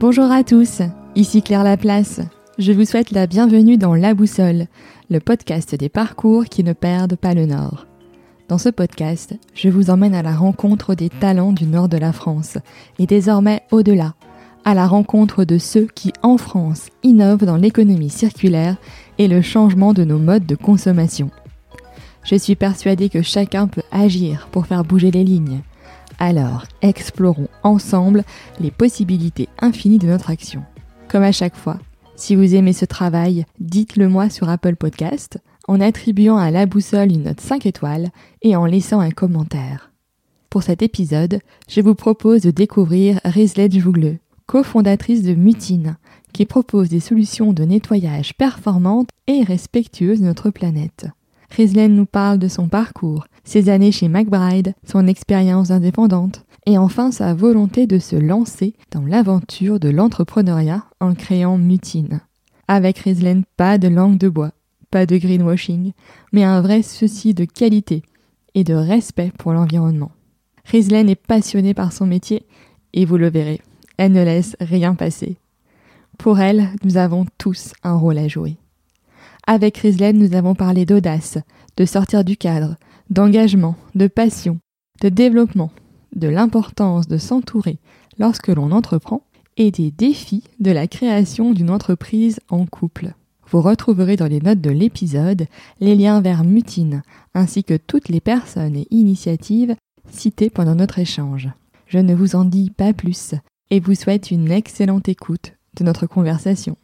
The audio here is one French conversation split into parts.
Bonjour à tous, ici Claire Laplace. Je vous souhaite la bienvenue dans La Boussole, le podcast des parcours qui ne perdent pas le nord. Dans ce podcast, je vous emmène à la rencontre des talents du nord de la France et désormais au-delà, à la rencontre de ceux qui, en France, innovent dans l'économie circulaire et le changement de nos modes de consommation. Je suis persuadée que chacun peut agir pour faire bouger les lignes. Alors, explorons ensemble les possibilités infinies de notre action. Comme à chaque fois, si vous aimez ce travail, dites-le moi sur Apple Podcast en attribuant à la boussole une note 5 étoiles et en laissant un commentaire. Pour cet épisode, je vous propose de découvrir Rizlet Jougleux, cofondatrice de Mutine, qui propose des solutions de nettoyage performantes et respectueuses de notre planète. Rizlen nous parle de son parcours, ses années chez McBride, son expérience indépendante, et enfin sa volonté de se lancer dans l'aventure de l'entrepreneuriat en créant Mutine. Avec Rizlen, pas de langue de bois, pas de greenwashing, mais un vrai souci de qualité et de respect pour l'environnement. Rizlen est passionnée par son métier, et vous le verrez, elle ne laisse rien passer. Pour elle, nous avons tous un rôle à jouer. Avec Rizlen, nous avons parlé d'audace, de sortir du cadre, d'engagement, de passion, de développement, de l'importance de s'entourer lorsque l'on entreprend et des défis de la création d'une entreprise en couple. Vous retrouverez dans les notes de l'épisode les liens vers Mutine ainsi que toutes les personnes et initiatives citées pendant notre échange. Je ne vous en dis pas plus et vous souhaite une excellente écoute de notre conversation.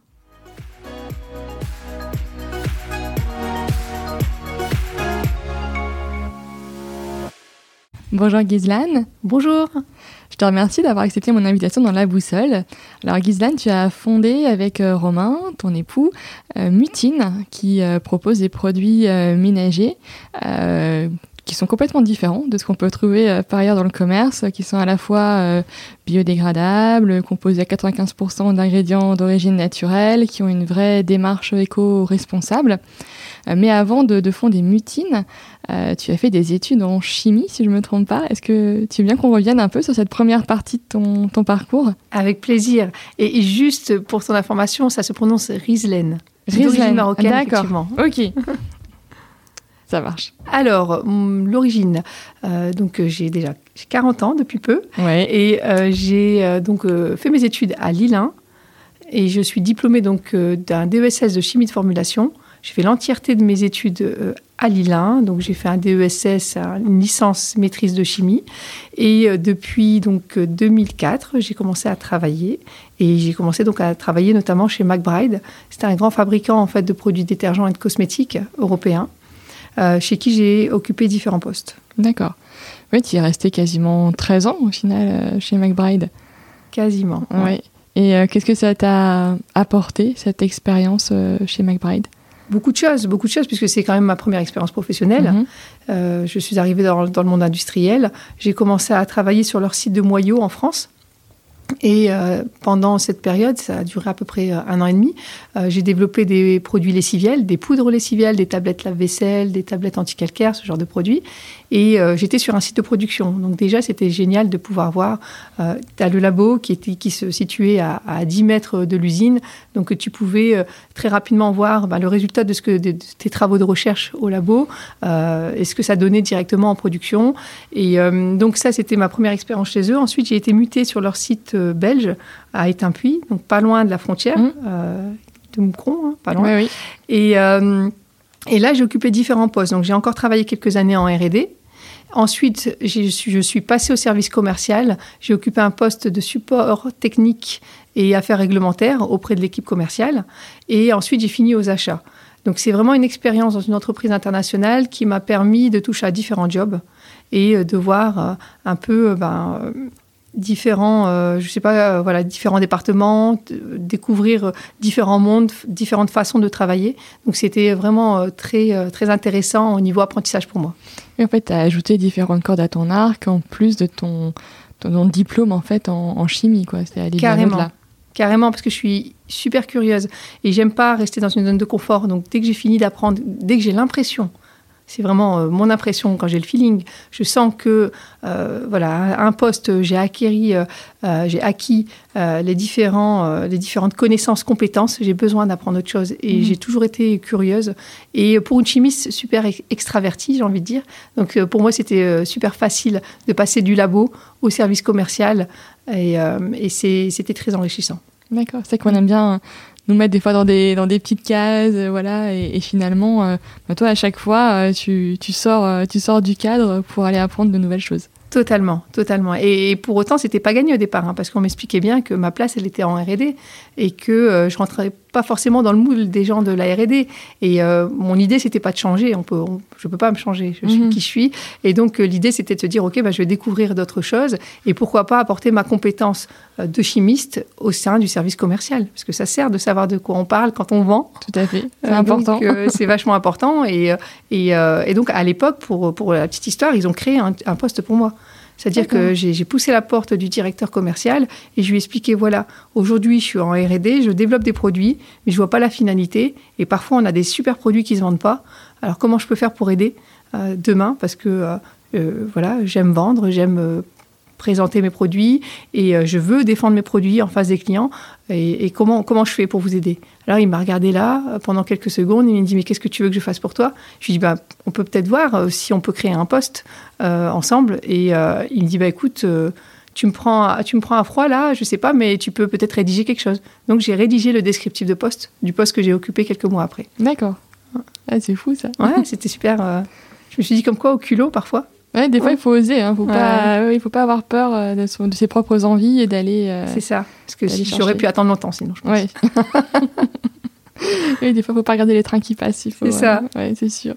Bonjour Ghislaine. Bonjour. Je te remercie d'avoir accepté mon invitation dans La Boussole. Alors Ghislaine, tu as fondé avec euh, Romain, ton époux, euh, Mutine, qui euh, propose des produits ménagers qui sont complètement différents de ce qu'on peut trouver par ailleurs dans le commerce, qui sont à la fois biodégradables, composés à 95% d'ingrédients d'origine naturelle, qui ont une vraie démarche éco-responsable. Mais avant de, fonder Mutine, euh, tu as fait des études en chimie, si je ne me trompe pas. Est-ce que tu veux bien qu'on revienne un peu sur cette première partie de ton, ton parcours? Avec plaisir. Et, juste pour ton information, ça se prononce Rieslen. Rieslen, marocaine, D'accord. Ok. ça marche. Alors, hum, l'origine. Euh, donc, euh, j'ai déjà 40 ans depuis peu. Ouais. Et j'ai donc fait mes études à Lille 1. Et je suis diplômée donc d'un DESS de chimie de formulation. J'ai fait l'entièreté de mes études à Lille donc j'ai fait un DESS, une licence maîtrise de chimie, et euh, depuis donc 2004, j'ai commencé à travailler, et j'ai commencé donc à travailler notamment chez McBride. C'est un grand fabricant en fait de produits détergents et de cosmétiques européens, euh, chez qui j'ai occupé différents postes. D'accord. Oui, tu es resté quasiment 13 ans au final euh, chez McBride. Quasiment. Oui. Et qu'est-ce que ça t'a apporté cette expérience chez McBride? Beaucoup de choses, beaucoup de choses, puisque c'est quand même ma première expérience professionnelle. Mhm. Euh, je suis arrivée dans, dans, le monde industriel. J'ai commencé à travailler sur leur site de Moyau en France. Et euh, pendant cette période, ça a duré à peu près euh, un an et demi, euh, j'ai développé des produits lessiviels, des poudres lessivielles, des tablettes lave-vaisselle, des tablettes anti-calcaire, ce genre de produits. Et j'étais sur un site de production. Donc déjà, c'était génial de pouvoir voir. tu as le labo qui, était, qui se situait à, à 10 mètres de l'usine. Donc tu pouvais très rapidement voir bah, le résultat de, ce que, de, tes travaux de recherche au labo et ce que ça donnait directement en production. Et donc ça, c'était ma première expérience chez eux. Ensuite, j'ai été mutée sur leur site belge à Étainpuy, donc pas loin de la frontière mmh. euh, de Moucron, hein, pas loin. Et, euh, et là, j'ai occupé différents postes. Donc, j'ai encore travaillé quelques années en R&D. Ensuite, je suis passée au service commercial. J'ai occupé un poste de support technique et affaires réglementaires auprès de l'équipe commerciale. Et ensuite, j'ai fini aux achats. Donc, c'est vraiment une expérience dans une entreprise internationale qui m'a permis de toucher à différents jobs et euh, de voir un peu ben, différents, euh, je sais pas, euh, voilà, différents départements, découvrir euh, différents mondes, différentes façons de travailler. Donc c'était vraiment très très intéressant au niveau apprentissage pour moi. Et en fait, tu as ajouté différentes cordes à ton arc en plus de ton, ton, diplôme en fait en, chimie, quoi. C'est Carrément. Carrément, parce que je suis super curieuse et j'aime pas rester dans une zone de confort. Donc dès que j'ai fini d'apprendre, dès que j'ai l'impression c'est vraiment mon impression quand j'ai le feeling. Je sens que voilà un poste, j'ai acquis, j'ai acquis les différents, les différentes connaissances, compétences. J'ai besoin d'apprendre autre chose et mhm. j'ai toujours été curieuse. Et pour une chimiste super extravertie, j'ai envie de dire. Donc pour moi, c'était super facile de passer du labo au service commercial et, et c'était très enrichissant. D'accord, c'est qu'on aime bien nous mettre des fois dans des, dans des petites cases, euh, voilà, et, finalement, euh, bah, toi, à chaque fois, euh, tu, tu, sors, tu sors du cadre pour aller apprendre de nouvelles choses. Totalement, totalement. Et, pour autant, c'était pas gagné au départ, hein, parce qu'on m'expliquait bien que ma place, elle était en R&D et que je rentrais pas forcément dans le moule des gens de la R&D. Et euh, mon idée, c'était pas de changer. On peut, je peux pas me changer. Je suis mhm. qui je suis. Et donc, euh, l'idée, c'était de se dire, OK, bah, je vais découvrir d'autres choses. Et pourquoi pas apporter ma compétence euh, de chimiste au sein du service commercial. Parce que ça sert de savoir de quoi on parle quand on vend. Tout à fait. C'est important. c'est vachement important. Et, et, et, donc, à l'époque, pour, pour la petite histoire, ils ont créé un, un poste pour moi. C'est-à-dire que j'ai poussé la porte du directeur commercial et je lui ai expliqué, voilà, aujourd'hui je suis en R&D, je développe des produits, mais je vois pas la finalité. Et parfois on a des super produits qui se vendent pas. Alors comment je peux faire pour aider euh, demain? Parce que euh, euh, voilà, j'aime vendre, j'aime présenter mes produits et euh, je veux défendre mes produits en face des clients. Et, comment, comment je fais pour vous aider? Alors il m'a regardé là euh, pendant quelques secondes. Il m'a dit Mais qu'est-ce que tu veux que je fasse pour toi? Je lui ai dit bah, On peut peut-être voir euh, si on peut créer un poste ensemble. Et il me dit bah, Écoute, tu me, prends, tu me prends à froid là, je sais pas, mais tu peux peut-être rédiger quelque chose. Donc j'ai rédigé le descriptif de poste du poste que j'ai occupé quelques mois après. D'accord. Ah, c'est fou ça. Ouais, c'était super. je me suis dit comme quoi au culot parfois. Ouais, des fois, il faut oser. Hein, faut pas, il faut pas avoir peur euh, de, ses propres envies et d'aller. Euh, c'est ça. Parce que j'aurais pu attendre longtemps, sinon. Je pense. Ouais. oui, des fois, il faut pas regarder les trains qui passent. C'est ça. Ouais, c'est sûr.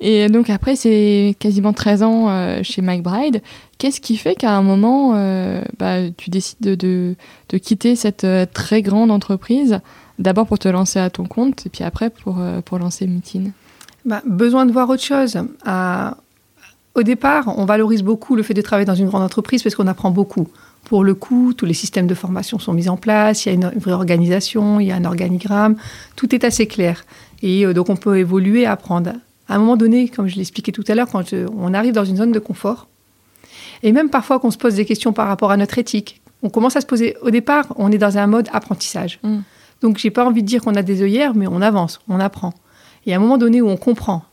Et donc après, c'est quasiment 13 ans euh, chez McBride. Qu'est-ce qui fait qu'à un moment, bah, tu décides de, de, de, quitter cette très grande entreprise, d'abord pour te lancer à ton compte, et puis après pour, pour lancer Mutine bah, Besoin de voir autre chose. À au départ, on valorise beaucoup le fait de travailler dans une grande entreprise parce qu'on apprend beaucoup. Pour le coup, tous les systèmes de formation sont mis en place, il y a une vraie organisation, il y a un organigramme, tout est assez clair. Et euh, donc on peut évoluer, apprendre. À un moment donné, comme je l'expliquais tout à l'heure, quand on arrive dans une zone de confort, et même parfois qu'on se pose des questions par rapport à notre éthique, on commence à se poser, au départ, on est dans un mode apprentissage. Donc, mm. Donc j'ai pas envie de dire qu'on a des œillères, mais on avance, on apprend. Et à un moment donné où on comprend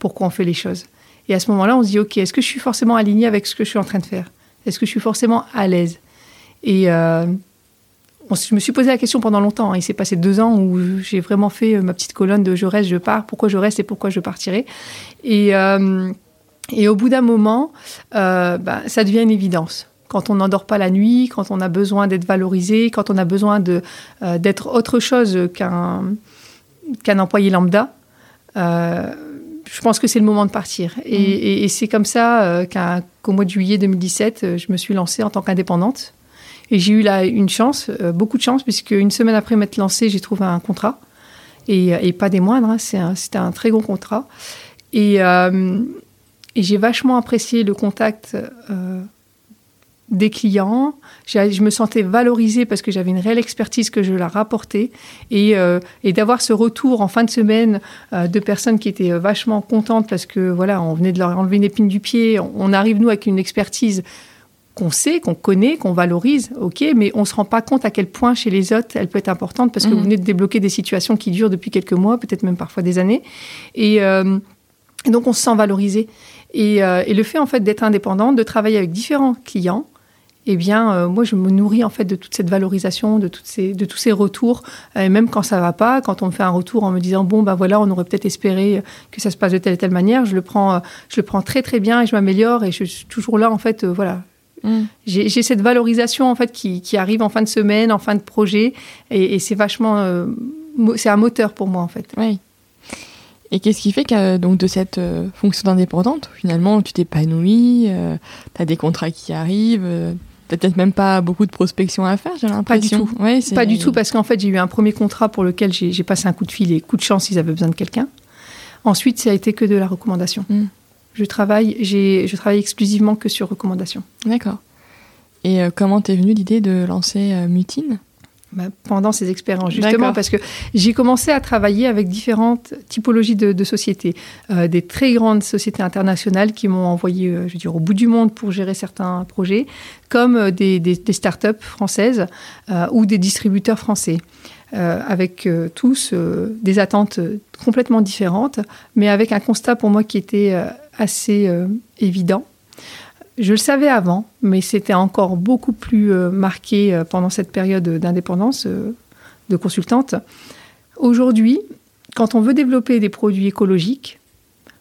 pourquoi on fait les choses, et à ce moment-là, on se dit, OK, est-ce que je suis forcément aligné avec ce que je suis en train de faire? Est-ce que je suis forcément à l'aise? Et euh, je me suis posé la question pendant longtemps. Hein. Il s'est passé deux ans où j'ai vraiment fait euh, ma petite colonne de je reste, je pars, pourquoi je reste et pourquoi je partirai. Et, euh, au bout d'un moment, bah, ça devient une évidence quand on n'endort pas la nuit, quand on a besoin d'être valorisé, quand on a besoin d'être autre chose qu'un employé lambda je pense que c'est le moment de partir. Et, mm. c'est comme ça euh, qu'au mois de juillet 2017, euh, je me suis lancée en tant qu'indépendante. Et j'ai eu là une chance, euh, beaucoup de chance, puisque une semaine après m'être lancée, j'ai trouvé un contrat. Et, pas des moindres, hein, c'était un, très gros contrat. Et j'ai vachement apprécié le contact des clients. Je me sentais valorisée parce que j'avais une réelle expertise que je leur apportais. Et, euh, et d'avoir ce retour en fin de semaine euh, de personnes qui étaient euh, vachement contentes parce que voilà, on venait de leur enlever une épine du pied. On arrive, nous, avec une expertise qu'on sait, qu'on connaît, qu'on valorise, ok, mais on ne se rend pas compte à quel point chez les autres elle peut être importante parce que vous mmh. venez de débloquer des situations qui durent depuis quelques mois, peut-être même parfois des années. Et, donc on se sent valorisé. Et, et, le fait en fait d'être indépendante, de travailler avec différents clients, eh bien, euh, moi, je me nourris en fait de toute cette valorisation, de, toutes ces, de tous ces retours, et même quand ça va pas, quand on me fait un retour en me disant bon ben voilà, on aurait peut-être espéré que ça se passe de telle et telle manière, je le prends, euh, je le prends très très bien et je m'améliore et je suis toujours là en fait, euh, voilà. Mm. J'ai cette valorisation en fait qui, qui, arrive en fin de semaine, en fin de projet, et, c'est vachement, c'est un moteur pour moi en fait. Oui. Et qu'est-ce qui fait que donc de cette fonction d'indépendante, finalement, tu t'épanouis, tu as des contrats qui arrivent, peut-être même pas beaucoup de prospection à faire, j'ai l'impression. Pas du tout. pas du tout, parce qu'en fait, j'ai eu un premier contrat pour lequel j'ai passé un coup de fil et coup de chance, ils avaient besoin de quelqu'un. Ensuite, ça a été que de la recommandation. Hmm. Je travaille, je travaille exclusivement que sur recommandation. D'accord. Et euh, comment t'es venue l'idée de lancer euh, Mutine? Pendant ces expériences, justement, parce que j'ai commencé à travailler avec différentes typologies de, sociétés. Euh, des très grandes sociétés internationales qui m'ont envoyé, euh, je veux dire, au bout du monde pour gérer certains projets, comme euh, des, des, des start-up françaises ou des distributeurs français. avec tous des attentes complètement différentes, mais avec un constat pour moi qui était assez évident je le savais avant, mais c'était encore beaucoup plus euh, marqué euh, pendant cette période d'indépendance euh, de consultante. Aujourd'hui, quand on veut développer des produits écologiques,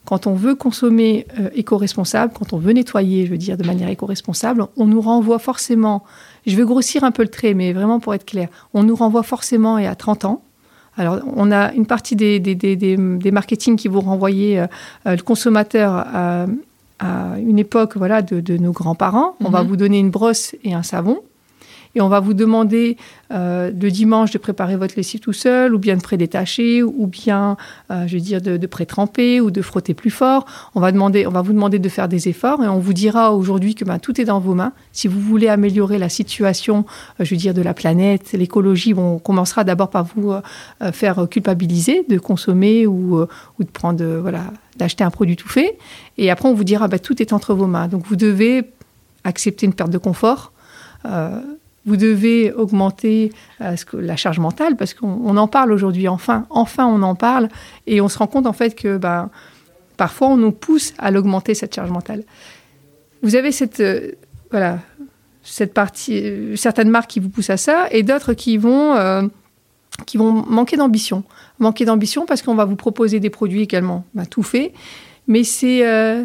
quand on veut consommer éco-responsable, quand on veut nettoyer, je veux dire, de manière éco-responsable, on nous renvoie forcément, je vais grossir un peu le trait, mais vraiment pour être clair, on nous renvoie forcément et à 30 ans. Alors, on a une partie des, marketing qui vont renvoyer le consommateur à, à une époque voilà, de, nos grands-parents. On va mhm. vous donner une brosse et un savon. Et on va vous demander euh, le dimanche de préparer votre lessive tout seul, ou bien de prédétacher, ou bien, euh, je veux dire, de, de pré-tremper ou de frotter plus fort. On va, demander, on va vous demander de faire des efforts et on vous dira aujourd'hui que ben, tout est dans vos mains. Si vous voulez améliorer la situation, euh, je veux dire, de la planète, l'écologie, on commencera d'abord par vous faire culpabiliser de consommer ou, ou de prendre, voilà, d'acheter un produit tout fait. Et après, on vous dira, bah, tout est entre vos mains. Donc, vous devez accepter une perte de confort. Euh, vous devez augmenter euh, la charge mentale parce qu'on en parle aujourd'hui. Enfin, enfin, on en parle et on se rend compte en fait que bah, parfois on nous pousse à l'augmenter cette charge mentale. Vous avez cette euh, voilà cette partie, certaines marques qui vous poussent à ça et d'autres qui vont qui vont manquer d'ambition manquer d'ambition parce qu'on va vous proposer des produits également bah, tout fait. Mais c'est. Euh,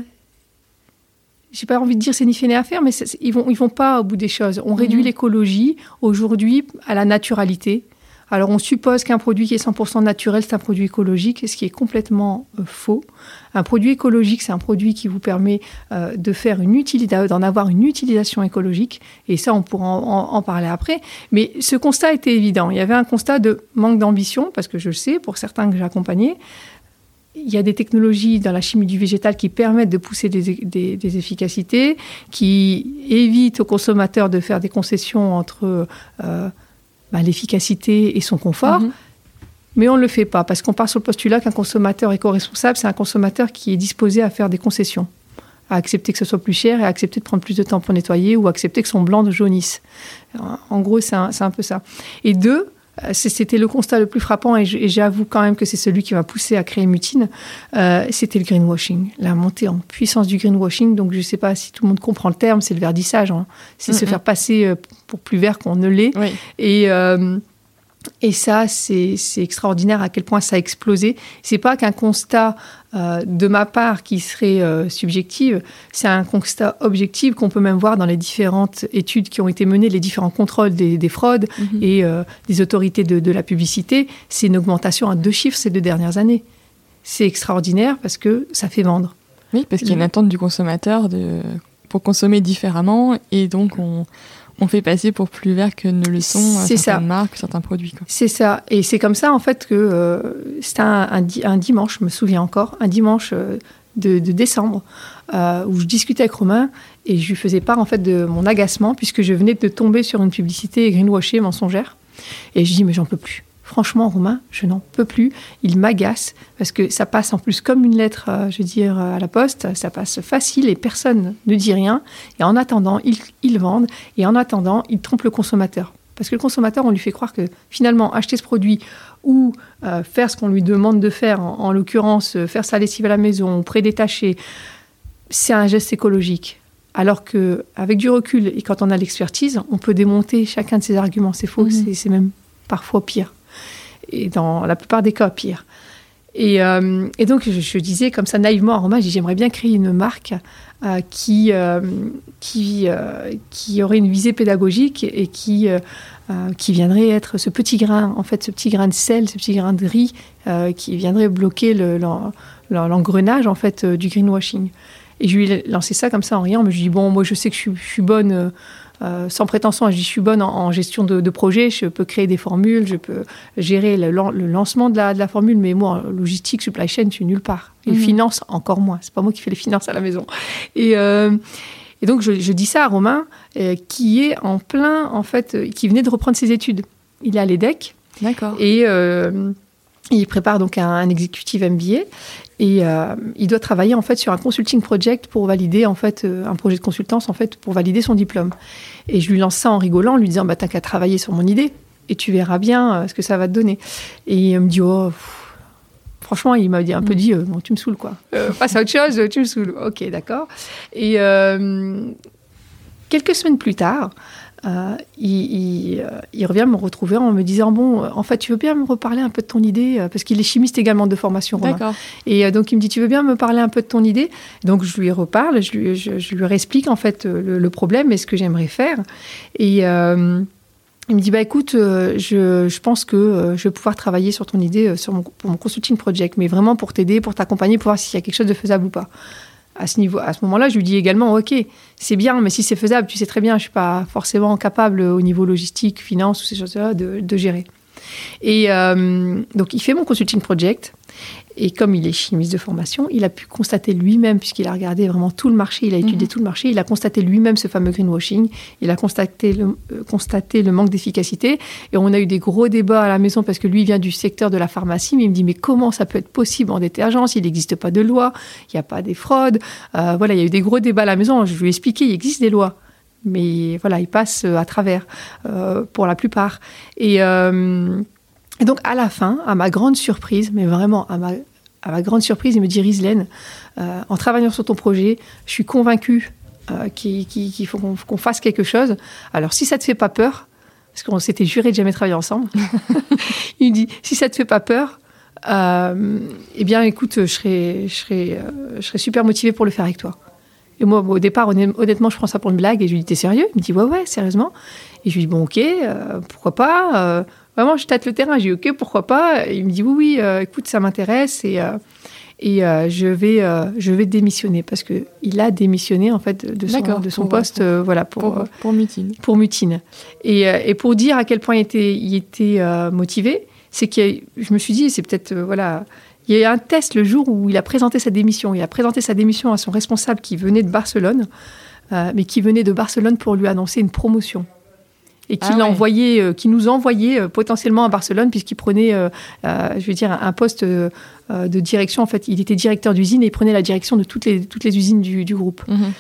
j'ai pas envie de dire c'est ni fait ni à faire, mais ils vont, ils vont pas au bout des choses. On réduit mhm. l'écologie aujourd'hui à la naturalité. Alors on suppose qu'un produit qui est 100% naturel, c'est un produit écologique, ce qui est complètement euh, faux. Un produit écologique, c'est un produit qui vous permet euh, de faire utilité, d'en avoir une utilisation écologique. Et ça, on pourra en, parler après. Mais ce constat était évident. Il y avait un constat de manque d'ambition, parce que je le sais, pour certains que j'ai accompagnés, il y a des technologies dans la chimie du végétal qui permettent de pousser des, efficacités, qui évitent aux consommateurs de faire des concessions entre euh, bah, l'efficacité et son confort. Mhm. Mais on ne le fait pas parce qu'on part sur le postulat qu'un consommateur éco-responsable, c'est un consommateur qui est disposé à faire des concessions, à accepter que ce soit plus cher et à accepter de prendre plus de temps pour nettoyer ou accepter que son blanc jaunisse. En gros, c'est un, un, peu ça. Et deux, c'était le constat le plus frappant et j'avoue quand même que c'est celui qui m'a poussé à créer Mutine, euh, c'était le greenwashing, la montée en puissance du greenwashing. Donc je ne sais pas si tout le monde comprend le terme, c'est le verdissage, hein. c'est se faire passer euh, pour plus vert qu'on ne l'est. Et et ça, c'est extraordinaire à quel point ça a explosé. C'est pas qu'un constat euh, de ma part qui serait euh, subjectif, c'est un constat objectif qu'on peut même voir dans les différentes études qui ont été menées, les différents contrôles des, fraudes mhm. et euh, des autorités de, la publicité. C'est une augmentation à deux chiffres ces deux dernières années. C'est extraordinaire parce que ça fait vendre. Oui, parce qu'il y a une attente du consommateur de, pour consommer différemment et donc on on fait passer pour plus vert que ne le sont certaines ça. marques, certains produits. C'est ça. Et c'est comme ça, en fait, que euh, c'était un, dimanche, je me souviens encore, un dimanche euh, de, décembre, euh, où je discutais avec Romain et je lui faisais part, en fait, de mon agacement, puisque je venais de tomber sur une publicité greenwashée mensongère. Et je dis, mais j'en peux plus. Franchement, Romain, je n'en peux plus. Il m'agace parce que ça passe en plus comme une lettre, euh, je veux dire, à la poste. Ça passe facile et personne ne dit rien. Et en attendant, ils, vendent. Et en attendant, ils trompent le consommateur. Parce que le consommateur, on lui fait croire que finalement, acheter ce produit ou euh, faire ce qu'on lui demande de faire, en, l'occurrence, euh, faire sa lessive à la maison, prédétacher, c'est un geste écologique. Alors que, avec du recul et quand on a l'expertise, on peut démonter chacun de ces arguments. C'est faux, mmh. c'est même parfois pire et dans la plupart des cas, pire. Et, euh, donc, je, disais comme ça naïvement à Romain, j'aimerais bien créer une marque euh, qui, euh, qui, qui aurait une visée pédagogique et qui, qui viendrait être ce petit grain, en fait, ce petit grain de sel, ce petit grain de riz qui viendrait bloquer l'engrenage, en fait, du greenwashing. Et je lui ai lancé ça comme ça en riant, mais je lui ai dit, bon, moi, je sais que je suis bonne euh, sans prétention, je suis bonne en, gestion de, projet, je peux créer des formules, je peux gérer le, lancement de la, formule, mais moi, en logistique, supply chain, je suis nulle part. Et mhm. finance, encore moins. C'est pas moi qui fais les finances à la maison. Et, euh, donc, je, dis ça à Romain, euh, qui est en plein, en fait, qui venait de reprendre ses études il est à l'EDEC. D'accord. Et il prépare donc un, un exécutif MBA. Et il doit travailler en fait sur un consulting project pour valider en fait un projet de consultance en fait pour valider son diplôme. Et je lui lance ça en rigolant, en lui disant bah t'as qu'à travailler sur mon idée et tu verras bien ce que ça va te donner. Et il me dit oh franchement, il m'a un peu mm. dit, euh, bon, tu me saoules quoi. Euh, passe à autre chose, tu me saoules. Ok, d'accord. Et euh, quelques semaines plus tard, il, revient me retrouver en me disant bon, en fait, tu veux bien me reparler un peu de ton idée parce qu'il est chimiste également de formation. D'accord. Et donc il me dit tu veux bien me parler un peu de ton idée? Donc je lui reparle, je lui, je, lui réexplique en fait le, le, problème et ce que j'aimerais faire. Et il me dit bah écoute, euh, je, je, pense que euh, je vais pouvoir travailler sur ton idée euh, sur mon, pour mon consulting project, mais vraiment pour t'aider, pour t'accompagner, pour voir s'il y a quelque chose de faisable ou pas. À ce niveau, à ce moment-là, je lui dis également ok, c'est bien, mais si c'est faisable, tu sais très bien, je suis pas forcément capable au niveau logistique, finance ou ces choses-là de gérer. Et donc il fait mon consulting project et comme il est chimiste de formation, il a pu constater lui-même, puisqu'il a regardé vraiment tout le marché, il a étudié mhm. tout le marché, il a constaté lui-même ce fameux greenwashing, il a constaté le, euh, constaté le manque d'efficacité. Et on a eu des gros débats à la maison parce que lui vient du secteur de la pharmacie, mais il me dit mais comment ça peut être possible en détergence? Il n'existe pas de loi, il n'y a pas des fraudes. Euh, voilà, il y a eu des gros débats à la maison. Je lui ai expliqué, il existe des lois mais voilà, il passe à travers euh, pour la plupart. Et, et donc, à la fin, à ma grande surprise, mais vraiment à ma, à ma grande surprise, il me dit Rislaine, euh, en travaillant sur ton projet, je suis convaincue euh, qu'il faut qu'on fasse quelque chose. Alors, si ça te fait pas peur, parce qu'on s'était juré de jamais travailler ensemble, il me dit si ça te fait pas peur, euh, eh bien, écoute, je serais, je, serais, je serais super motivée pour le faire avec toi. Et moi, au départ, honnêtement, je prends ça pour une blague et je lui dis T'es sérieux? Il me dit Ouais, ouais, sérieusement. Et je lui dis Bon, ok, pourquoi pas? Vraiment, je tâte le terrain. J'ai dit, OK, pourquoi pas? Il me dit, oui, oui, euh, écoute, ça m'intéresse et, euh, et euh, je, vais, je vais démissionner parce qu'il a démissionné, en fait, de son, de son poste voilà, pour, pour, Mutine. Pour Mutine. Et, et, pour dire à quel point il était, il était motivé, c'est que je me suis dit, c'est peut-être, voilà, il y a eu un test le jour où il a présenté sa démission. Il a présenté sa démission à son responsable qui venait de Barcelone, mais qui venait de Barcelone pour lui annoncer une promotion et qui, ah envoyé, euh, qui nous envoyait euh, potentiellement à Barcelone puisqu'il prenait, euh, je veux dire, un, poste de direction. En fait, il était directeur d'usine et il prenait la direction de toutes les, toutes les usines du, du groupe. Mhm.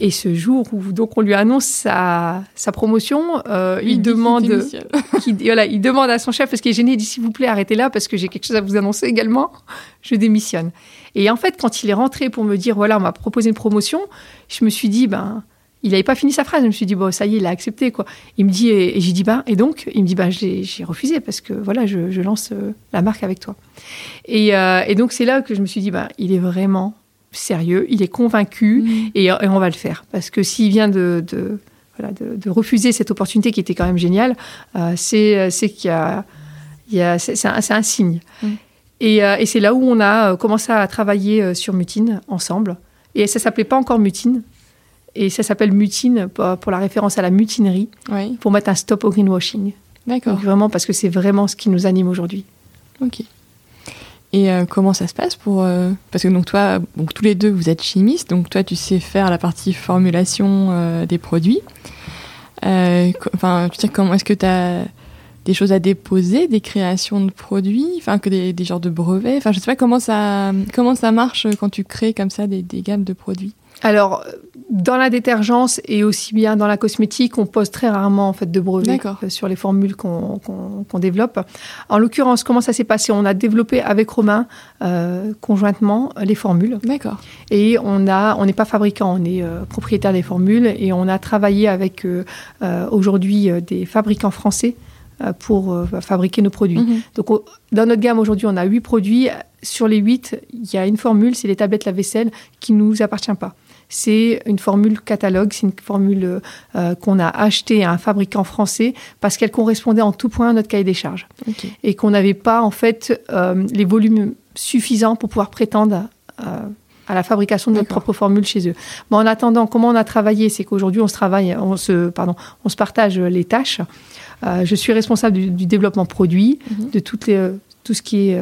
Et ce jour où donc on lui annonce sa, sa promotion, il, demande, voilà, il demande à son chef parce qu'il est gêné, il dit s'il vous plaît arrêtez là parce que j'ai quelque chose à vous annoncer également, je démissionne. Et en fait, quand il est rentré pour me dire voilà, on m'a proposé une promotion, je me suis dit ben il n'avait pas fini sa phrase. Je me suis dit, bon, ça y est, il a accepté, quoi. Il me dit, et, j'ai dit, bah, et donc Il me dit, bah, j'ai refusé parce que, voilà, je, lance euh, la marque avec toi. Euh, et, donc, c'est là que je me suis dit, bah, il est vraiment sérieux, il est convaincu mmh. et, on va le faire. Parce que s'il vient de, voilà, de, refuser cette opportunité qui était quand même géniale, euh, c'est qu'il y a. Il a c'est un, signe. Mmh. Et, et c'est là où on a commencé à travailler sur Mutine ensemble. Et ça s'appelait pas encore Mutine, et ça s'appelle Mutine pour, la référence à la mutinerie, pour mettre un stop au greenwashing. D'accord. Vraiment parce que c'est vraiment ce qui nous anime aujourd'hui. Ok. Et euh, comment ça se passe pour euh, parce que donc toi donc tous les deux vous êtes chimistes donc toi tu sais faire la partie formulation euh, des produits. Enfin tu sais comment est-ce que tu as des choses à déposer, des créations de produits, enfin que des, des, genres de brevets. Enfin je sais pas comment ça comment ça marche quand tu crées comme ça des, des gammes de produits. Alors, dans la détergence et aussi bien dans la cosmétique, on pose très rarement en fait de brevets euh, sur les formules qu'on développe. En l'occurrence, comment ça s'est passé? On a développé avec Romain euh, conjointement les formules. D'accord. Et on a, on n'est pas fabricant, on est euh, propriétaire des formules et on a travaillé avec aujourd'hui des fabricants français pour fabriquer nos produits. Mhm. Donc, dans notre gamme aujourd'hui, on a huit produits. Sur les huit, il y a une formule, c'est les tablettes lave-vaisselle qui ne nous appartient pas c'est une formule catalogue, c'est une formule euh, qu'on a achetée à un fabricant français parce qu'elle correspondait en tout point à notre cahier des charges et qu'on n'avait pas en fait euh, les volumes suffisants pour pouvoir prétendre euh, à la fabrication de notre propre formule chez eux. en attendant, comment on a travaillé, c'est qu'aujourd'hui on se travaille, on se, pardon, on se partage les tâches. je suis responsable du, développement produit, mhm. de toutes les, tout ce qui est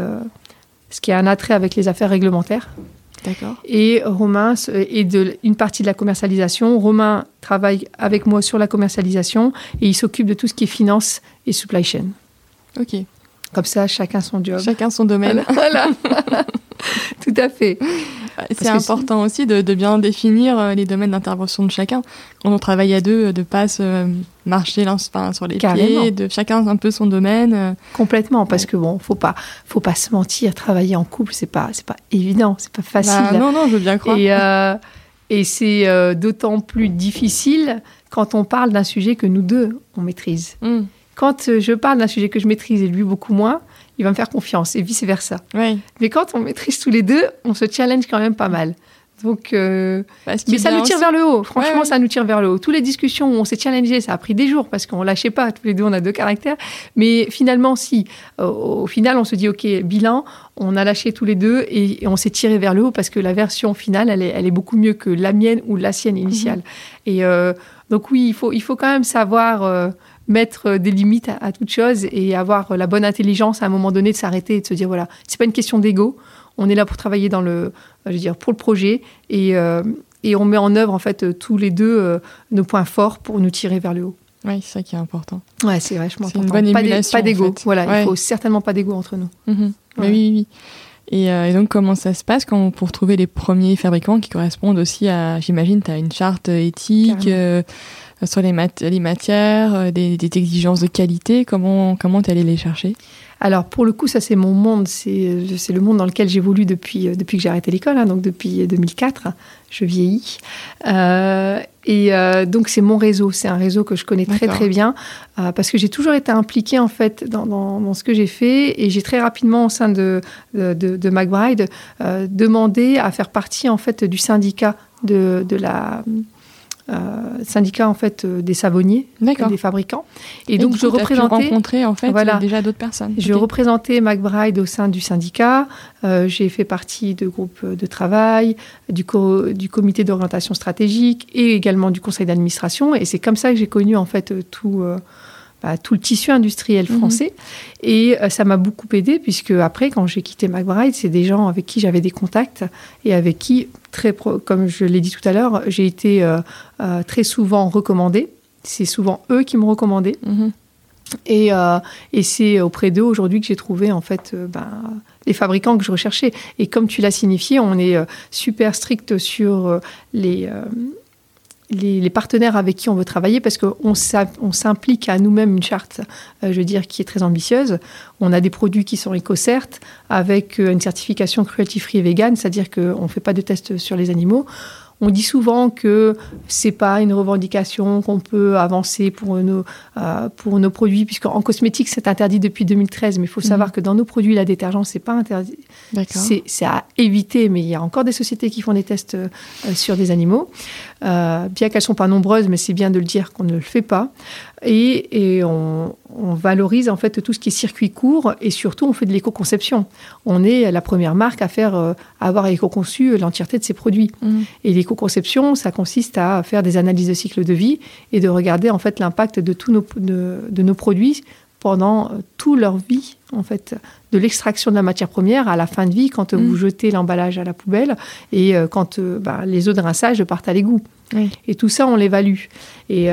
ce qui a un attrait avec les affaires réglementaires. Et Romain est de une partie de la commercialisation. Romain travaille avec moi sur la commercialisation et il s'occupe de tout ce qui est finance et supply chain. Ok. Comme ça, chacun son job. Chacun son domaine. Voilà. Tout à fait. C'est important aussi de, bien définir euh, les domaines d'intervention de chacun. Quand on travaille à deux, de pas se marcher l'un sur les pieds, de chacun un peu son domaine. Euh. Complètement, parce que bon, faut pas, faut pas se mentir. Travailler en couple, c'est pas, c'est pas évident, c'est pas facile. Bah, non, non, je veux bien croire. Et, euh, et c'est d'autant plus difficile quand on parle d'un sujet que nous deux on maîtrise. Hmm. Quand je parle d'un sujet que je maîtrise et lui beaucoup moins, il va me faire confiance et vice versa. Mais quand on maîtrise tous les deux, on se challenge quand même pas mal. Donc, euh, bah, mais ça nous tire vers le haut. Franchement, ça nous tire vers le haut. Toutes les discussions où on s'est challengé, ça a pris des jours parce qu'on lâchait pas. Tous les deux, on a deux caractères. Mais finalement, si, au, final, on se dit, ok, bilan, on a lâché tous les deux et, on s'est tiré vers le haut parce que la version finale, elle est, elle est beaucoup mieux que la mienne ou la sienne initiale. Mhm. Et euh, donc oui, il faut, il faut quand même savoir. Euh, mettre des limites à, toute chose et avoir la bonne intelligence à un moment donné de s'arrêter et de se dire voilà, c'est pas une question d'ego. On est là pour travailler dans le, je veux dire, pour le projet et, euh, et on met en œuvre en fait tous les deux euh, nos points forts pour nous tirer vers le haut. Oui, c'est ça qui est important. Ouais, c'est vachement important. Une bonne pas d'ego. En fait. Voilà, il faut certainement pas d'ego entre nous. Mhm. oui, oui. Et, euh, et, donc, comment ça se passe quand pour trouver les premiers fabricants qui correspondent aussi à, j'imagine, tu as une charte éthique sur les, les matières, euh, des, exigences de qualité Comment comment tu allé les chercher? Alors pour le coup, ça c'est mon monde, c'est le monde dans lequel j'évolue depuis, euh, depuis que j'ai arrêté l'école, hein, donc depuis 2004, je vieillis. Euh, et donc c'est mon réseau, c'est un réseau que je connais très très bien parce que j'ai toujours été impliquée en fait dans, dans, ce que j'ai fait et j'ai très rapidement au sein de, de, de, McBride demandé à faire partie en fait du syndicat de, de la euh, syndicat en fait euh, des savonniers, des fabricants. Et, donc je représentais. rencontré en fait voilà, déjà d'autres personnes. Je représentais McBride au sein du syndicat. Euh, j'ai fait partie de groupes de travail, du, du comité d'orientation stratégique et également du conseil d'administration. Et c'est comme ça que j'ai connu en fait tout bah, tout le tissu industriel mhm. français. Et euh, ça m'a beaucoup aidé, puisque après, quand j'ai quitté McBride, c'est des gens avec qui j'avais des contacts et avec qui, très comme je l'ai dit tout à l'heure, j'ai été euh, euh, très souvent recommandée. C'est souvent eux qui me recommandaient. Mhm. Et, et c'est auprès d'eux aujourd'hui que j'ai trouvé en fait ben, les fabricants que je recherchais. Et comme tu l'as signifié, on est super strict sur les les, partenaires avec qui on veut travailler parce qu'on s'implique à nous-mêmes une charte, euh, je veux dire, qui est très ambitieuse. On a des produits qui sont éco-cert avec euh, une certification cruelty-free et vegan, c'est-à-dire qu'on ne fait pas de tests sur les animaux. On dit souvent que c'est pas une revendication qu'on peut avancer pour nos, euh, pour nos produits, puisqu'en cosmétique, c'est interdit depuis 2013. Mais il faut mhm. savoir que dans nos produits, la détergence, c'est pas interdit. C'est à éviter, mais il y a encore des sociétés qui font des tests euh, sur des animaux. Euh, bien qu'elles sont pas nombreuses, mais c'est bien de le dire qu'on ne le fait pas. Et, on, valorise en fait tout ce qui est circuit court et surtout on fait de l'éco-conception. On est la première marque à faire, euh, avoir éco-conçu l'entièreté de ses produits. Mmh. Et l'éco-conception, ça consiste à faire des analyses de cycle de vie et de regarder en fait l'impact de tous nos, de, nos produits pendant euh, toute leur vie, en fait, de l'extraction de la matière première à la fin de vie, quand mmh. vous jetez l'emballage à la poubelle et euh, quand bah, les eaux de rinçage partent à l'égout. Et tout ça, on l'évalue. Et,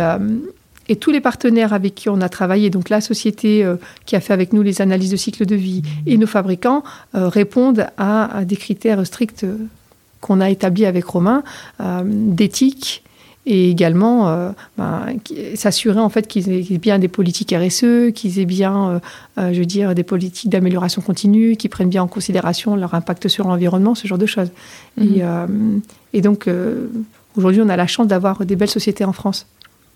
et tous les partenaires avec qui on a travaillé, donc la société euh, qui a fait avec nous les analyses de cycle de vie et nos fabricants, euh, répondent à, des critères stricts euh, qu'on a établis avec Romain d'éthique et également ben, s'assurer en fait qu'ils aient bien des politiques RSE, qu'ils aient bien, je veux dire, des politiques d'amélioration continue, qu'ils prennent bien en considération leur impact sur l'environnement, ce genre de choses. et, mhm. et, donc aujourd'hui, on a la chance d'avoir des belles sociétés en France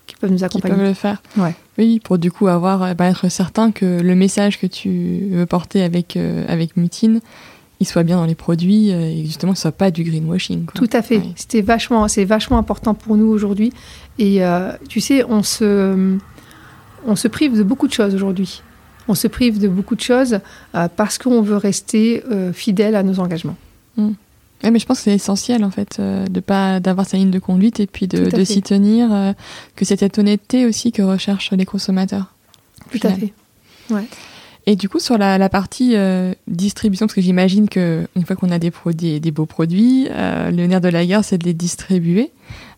qui peuvent nous accompagner. Qui peuvent le faire. Ouais. Oui, pour du coup avoir, euh, bah, être certain que le message que tu veux porter avec, euh, avec Mutine, il soit bien dans les produits euh, et justement ce soit pas du greenwashing. Tout à fait. C'était vachement, c'est vachement important pour nous aujourd'hui. Et tu sais, on se, on se prive de beaucoup de choses aujourd'hui. On se prive de beaucoup de choses parce qu'on veut rester fidèle à nos engagements. Mmh mais je pense que c'est essentiel en fait euh, de pas d'avoir sa ligne de conduite et puis de, s'y tenir, euh, que c'est cette honnêteté aussi que recherchent les consommateurs. Tout à fait. Ouais. Et du coup, sur la, partie euh, distribution, parce que j'imagine que une fois qu'on a des produits, des beaux produits, euh, le nerf de la guerre, c'est de les distribuer.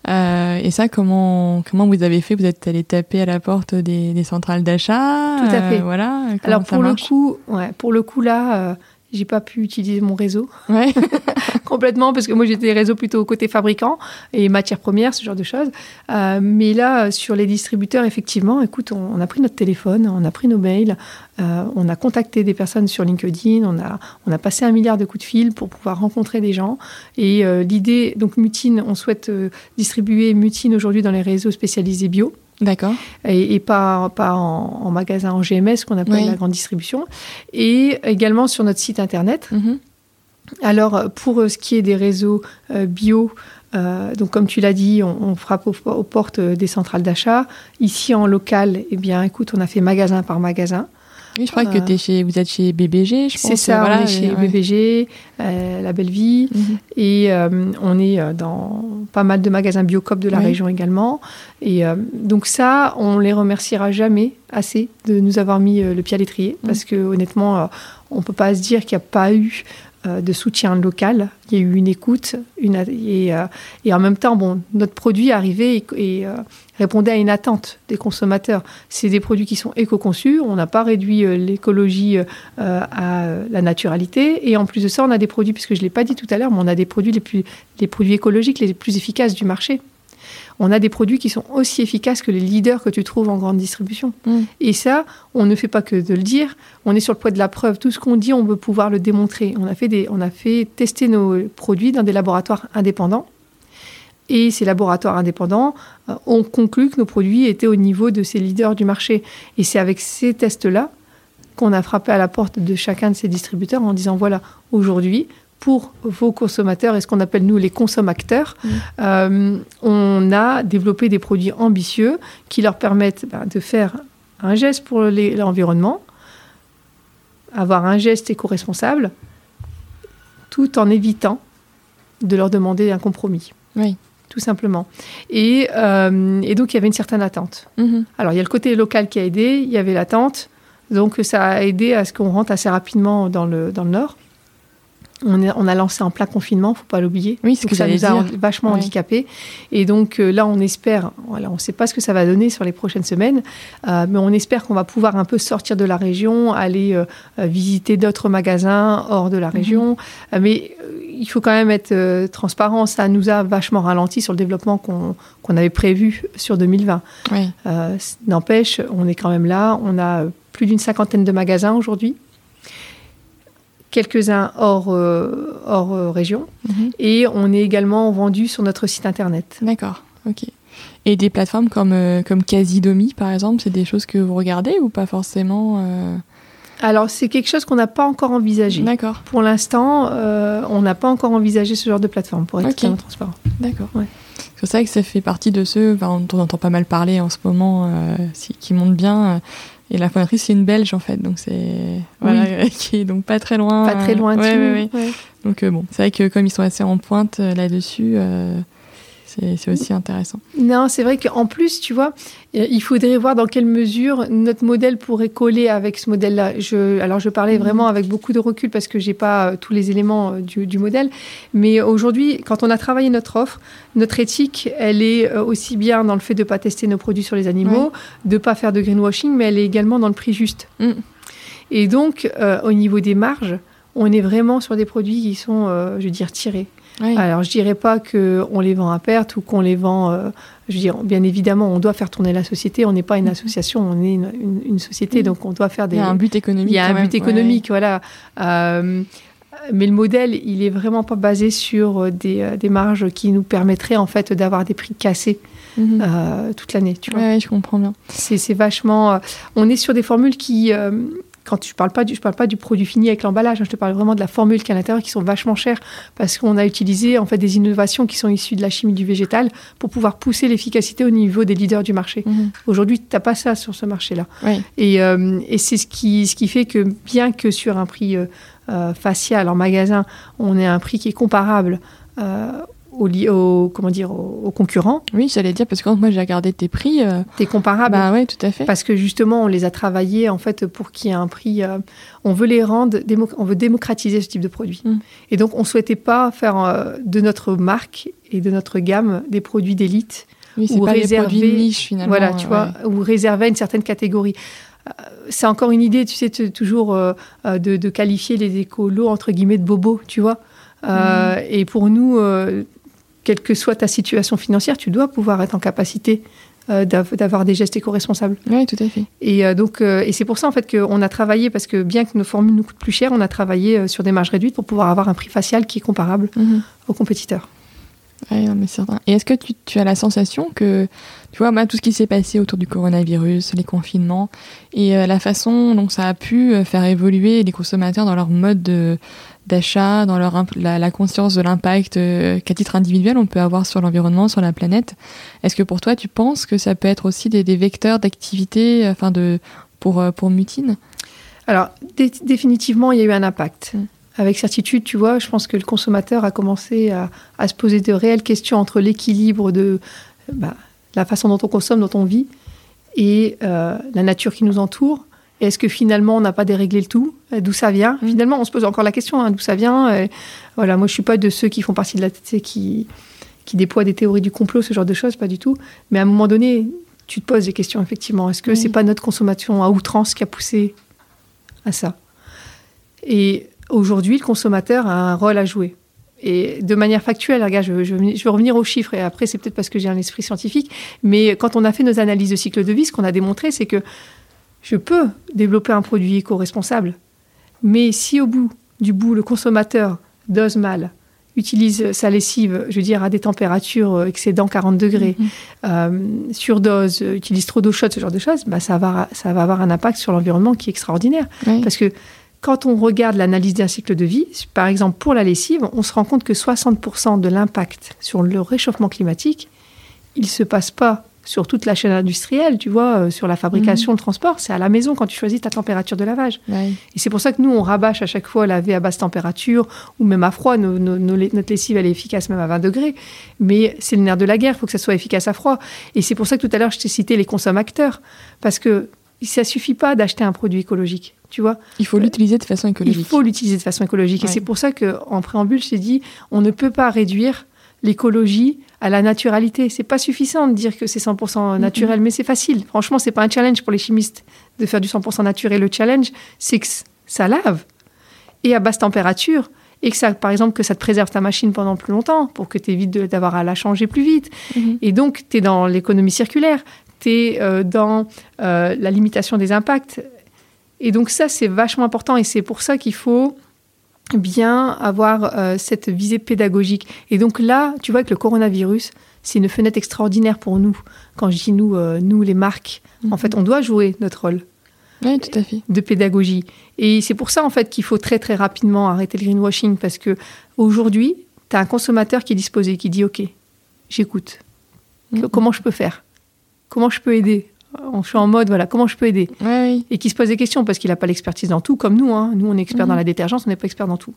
Euh, et ça, comment comment vous avez fait? Vous êtes allé taper à la porte des, centrales d'achat? Tout à fait. voilà. Alors pour le coup, ouais, pour le coup là, j'ai pas pu utiliser mon réseau ouais. complètement parce que moi j'étais réseau plutôt côté fabricant et matières premières, ce genre de choses. Euh, mais là, sur les distributeurs, effectivement, écoute, on, a pris notre téléphone, on a pris nos mails, euh, on a contacté des personnes sur LinkedIn, on a, on a passé un milliard de coups de fil pour pouvoir rencontrer des gens. Et euh, l'idée, donc Mutine, on souhaite distribuer Mutine aujourd'hui dans les réseaux spécialisés bio. D'accord. Et, pas, pas en, magasin en GMS, qu'on appelle la grande distribution. Et également sur notre site internet. Mhm. Alors, pour ce qui est des réseaux euh, bio, euh, donc comme tu l'as dit, on, frappe aux, portes des centrales d'achat. Ici en local, eh bien, écoute, on a fait magasin par magasin. Oui, je crois que es chez, vous êtes chez BBG, je pense. C'est ça, voilà, on est chez BBG, euh, La Belle Vie, mhm. et euh, on est euh, dans pas mal de magasins Biocop de la région également. Et donc ça, on les remerciera jamais assez de nous avoir mis le pied à l'étrier, mhm. parce que honnêtement, on peut pas se dire qu'il n'y a pas eu de soutien local. Il y a eu une écoute, une, et, et en même temps, bon, notre produit est arrivé et, et répondait à une attente des consommateurs. C'est des produits qui sont éco-conçus, on n'a pas réduit euh, l'écologie euh, à la naturalité, et en plus de ça, on a des produits, puisque je ne l'ai pas dit tout à l'heure, mais on a des produits les, plus, les produits écologiques les plus efficaces du marché. On a des produits qui sont aussi efficaces que les leaders que tu trouves en grande distribution. Mm. Et ça, on ne fait pas que de le dire, on est sur le poids de la preuve. Tout ce qu'on dit, on veut pouvoir le démontrer. On a fait, des, on a fait tester nos produits dans des laboratoires indépendants et ces laboratoires indépendants euh, ont conclu que nos produits étaient au niveau de ces leaders du marché. Et c'est avec ces tests-là qu'on a frappé à la porte de chacun de ces distributeurs en disant voilà, aujourd'hui, pour vos consommateurs et ce qu'on appelle nous les consommateurs, mmh. euh, on a développé des produits ambitieux qui leur permettent ben, de faire un geste pour l'environnement, avoir un geste éco-responsable, tout en évitant de leur demander un compromis. Oui tout simplement. Et, euh, et, donc, il y avait une certaine attente. Mhm. Alors, il y a le côté local qui a aidé, il y avait l'attente, donc ça a aidé à ce qu'on rentre assez rapidement dans le, dans le Nord. On, on, a lancé en plein confinement, faut pas l'oublier. Oui, que ça nous a vachement handicapés. Et donc euh, là, on espère, voilà, on ne sait pas ce que ça va donner sur les prochaines semaines, euh, mais on espère qu'on va pouvoir un peu sortir de la région, aller visiter d'autres magasins hors de la mhm. région. mais il faut quand même être euh, transparent. Ça nous a vachement ralenti sur le développement qu'on avait prévu sur 2020. Euh, n'empêche, on est quand même là. On a plus d'une cinquantaine de magasins aujourd'hui. Quelques-uns hors, euh, hors région. Mhm. Et on est également vendu sur notre site internet. D'accord, ok. Et des plateformes comme, comme Casidomi, par exemple, c'est des choses que vous regardez ou pas forcément alors, c'est quelque chose qu'on n'a pas encore envisagé. D'accord. Pour l'instant, euh, on n'a pas encore envisagé ce genre de plateforme, pour être totalement transparent. D'accord. Ouais. C'est vrai que ça fait partie de ceux dont on entend pas mal parler en ce moment, euh, qui montent bien. Euh, et la fondatrice, c'est une Belge, en fait. Donc, c'est. Voilà, qui est donc pas très loin. Pas très loin de Donc, bon, c'est vrai que comme ils sont assez en pointe là-dessus c'est aussi intéressant. Non, c'est vrai qu'en plus, tu vois, euh, il faudrait voir dans quelle mesure notre modèle pourrait coller avec ce modèle-là. Je, alors, je parlais mhm. vraiment avec beaucoup de recul parce que j'ai pas euh, tous les éléments euh, du, modèle. Mais aujourd'hui, quand on a travaillé notre offre, notre éthique, elle est aussi bien dans le fait de ne pas tester nos produits sur les animaux, de ne pas faire de greenwashing, mais elle est également dans le prix juste. Mm. Et donc, au niveau des marges, on est vraiment sur des produits qui sont, je veux dire, tirés. Alors, je dirais pas qu'on les vend à perte ou qu'on les vend. Euh, je dire, bien évidemment, on doit faire tourner la société. On n'est pas une mhm. association, on est une, société, donc on doit faire des. Il y a un but économique. Il y a un but économique, voilà. Euh, mais le modèle, il est vraiment pas basé sur euh, des, des marges qui nous permettraient en fait d'avoir des prix cassés. Mhm. toute l'année. Tu vois. Ouais, je comprends bien. C'est vachement. on est sur des formules qui, quand je parle pas du, je parle pas du produit fini avec l'emballage, hein, je te parle vraiment de la formule qui est à l'intérieur, qui sont vachement chères parce qu'on a utilisé en fait des innovations qui sont issues de la chimie du végétal pour pouvoir pousser l'efficacité au niveau des leaders du marché. Mhm. Aujourd'hui, tu n'as pas ça sur ce marché-là. Et, euh, et c'est ce qui, ce qui fait que bien que sur un prix euh, euh, facial en magasin, on ait un prix qui est comparable au, comment dire, aux, concurrents. Oui, j'allais dire, parce que quand moi j'ai regardé tes prix. Euh, T'es comparable. Bah oui, tout à fait. Parce que justement, on les a travaillés en fait pour qu'il y ait un prix. Euh, on veut les rendre, on veut démocratiser ce type de produit. Mm. Et donc, on souhaitait pas faire euh, de notre marque et de notre gamme des produits d'élite. Oui, ou pas réserver, niche finalement. Voilà, tu vois, ou réserver à une certaine catégorie c'est encore une idée, tu sais, toujours de, de, qualifier les écolos entre guillemets de bobos, tu vois. Mm. Et pour nous, quelle que soit ta situation financière, tu dois pouvoir être en capacité euh, d'avoir des gestes éco-responsables. Oui, tout à fait. Et euh, donc, euh, et c'est pour ça en fait qu'on a travaillé parce que bien que nos formules nous coûtent plus cher, on a travaillé sur des marges réduites pour pouvoir avoir un prix facial qui est comparable mhm. aux compétiteurs. Oui, mais certain. Et est-ce que tu, as la sensation que, tu vois, tout ce qui s'est passé autour du coronavirus, les confinements, et la façon dont ça a pu faire évoluer les consommateurs dans leur mode de, d'achat, dans leur la, conscience de l'impact euh, qu'à titre individuel on peut avoir sur l'environnement, sur la planète. Est-ce que pour toi, tu penses que ça peut être aussi des, vecteurs d'activité euh, enfin de, pour, euh, pour Mutine? Alors, définitivement, il y a eu un impact. Mm. Avec certitude, tu vois, je pense que le consommateur a commencé à, à se poser de réelles questions entre l'équilibre de bah, la façon dont on consomme, dont on vit, et la nature qui nous entoure est-ce que finalement on n'a pas déréglé le tout? D'où ça vient? Mm. Finalement, on se pose encore la question hein, d'où ça vient? voilà, moi je suis pas de ceux qui font partie de la qui qui déploient des théories du complot, ce genre de choses, pas du tout. Mais à un moment donné, tu te poses des questions effectivement. Est-ce que ce c'est pas notre consommation à outrance qui a poussé à ça? Et aujourd'hui, le consommateur a un rôle à jouer. Et de manière factuelle, regarde, je, je, je vais revenir aux chiffres, et après, c'est peut-être parce que j'ai un esprit scientifique, mais quand on a fait nos analyses de cycle de vie, ce qu'on a démontré, c'est que je peux développer un produit éco-responsable. Mais si au bout du bout, le consommateur dose mal, utilise sa lessive, je veux dire, à des températures euh, excédant 40 degrés, mhm. euh, surdose, utilise trop d'eau chaude, ce genre de choses, bah, ça, va, ça va avoir un impact sur l'environnement qui est extraordinaire. Parce que quand on regarde l'analyse d'un cycle de vie, par exemple pour la lessive, on se rend compte que 60% de l'impact sur le réchauffement climatique, il ne se passe pas sur toute la chaîne industrielle, tu vois, euh, sur la fabrication, mhm. le transport, c'est à la maison quand tu choisis ta température de lavage. Et c'est pour ça que nous, on rabâche à chaque fois laver à basse température ou même à froid. notre lessive, elle est efficace même à 20 degrés. Mais c'est le nerf de la guerre, il faut que ça soit efficace à froid. Et c'est pour ça que tout à l'heure, je t'ai cité les consommateurs. Parce que ça suffit pas d'acheter un produit écologique. Tu vois Il faut l'utiliser de façon écologique. Il faut l'utiliser de façon écologique. Et c'est pour ça qu'en préambule, je t'ai dit, on ne peut pas réduire l'écologie à la naturalité. C'est pas suffisant de dire que c'est 100% naturel, mais c'est facile. Franchement, c'est pas un challenge pour les chimistes de faire du 100% naturel. Le challenge, c'est que ça lave et à basse température et que ça, par exemple, que ça te préserve ta machine pendant plus longtemps pour que tu évites d'avoir à la changer plus vite. Mm-hmm. Et donc, tu es dans l'économie circulaire, tu es euh, dans euh, la limitation des impacts. Et donc ça, c'est vachement important et c'est pour ça qu'il faut bien avoir euh, cette visée pédagogique. Et donc là, tu vois que le coronavirus, c'est une fenêtre extraordinaire pour nous. Quand je dis nous, euh, nous les marques, en mhm. fait, on doit jouer notre rôle. Oui, tout à fait. De pédagogie. Et c'est pour ça, en fait, qu'il faut très, très rapidement arrêter le greenwashing parce que aujourd'hui, tu as un consommateur qui est disposé, qui dit OK, j'écoute. Mhm. Comment je peux faire? Comment je peux aider? On suis en mode, voilà, comment je peux aider Et qui se pose des questions parce qu'il n'a pas l'expertise dans tout, comme nous. Hein. Nous, on est expert dans mhm. la détergence, on n'est pas expert dans tout.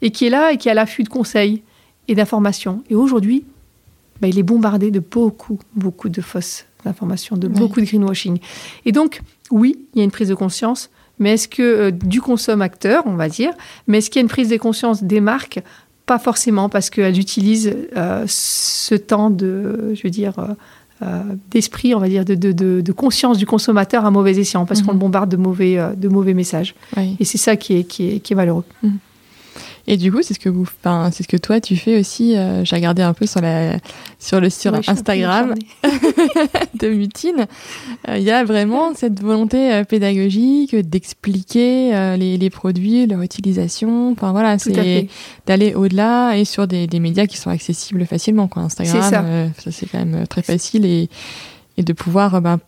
Et qui est là et qui a l'affût de conseils et d'informations. Et aujourd'hui, bah, il est bombardé de beaucoup, beaucoup de fausses informations, de beaucoup de greenwashing. Et donc, oui, il y a une prise de conscience, mais est-ce que euh, du consommateur, on va dire, mais est-ce qu'il y a une prise de conscience des marques? Pas forcément, parce qu'elles utilisent euh, ce temps de, je veux dire, euh, d'esprit, on va dire, de, de, conscience du consommateur à mauvais escient, parce qu'on le mhm. bombarde de mauvais, euh, de mauvais messages. Et c'est ça qui est, qui est, qui est malheureux. Mhm. Et du coup, c'est ce que vous, c'est ce que toi tu fais aussi. Euh, j'ai regardé un peu sur la, sur le sur Instagram de Mutine. Euh, il y a vraiment cette volonté euh, pédagogique d'expliquer les, les, produits, leur utilisation. Enfin voilà, c'est d'aller au-delà et sur des, des, médias qui sont accessibles facilement. Quoi. Instagram, ça, c'est quand même très facile et, et de pouvoir ben,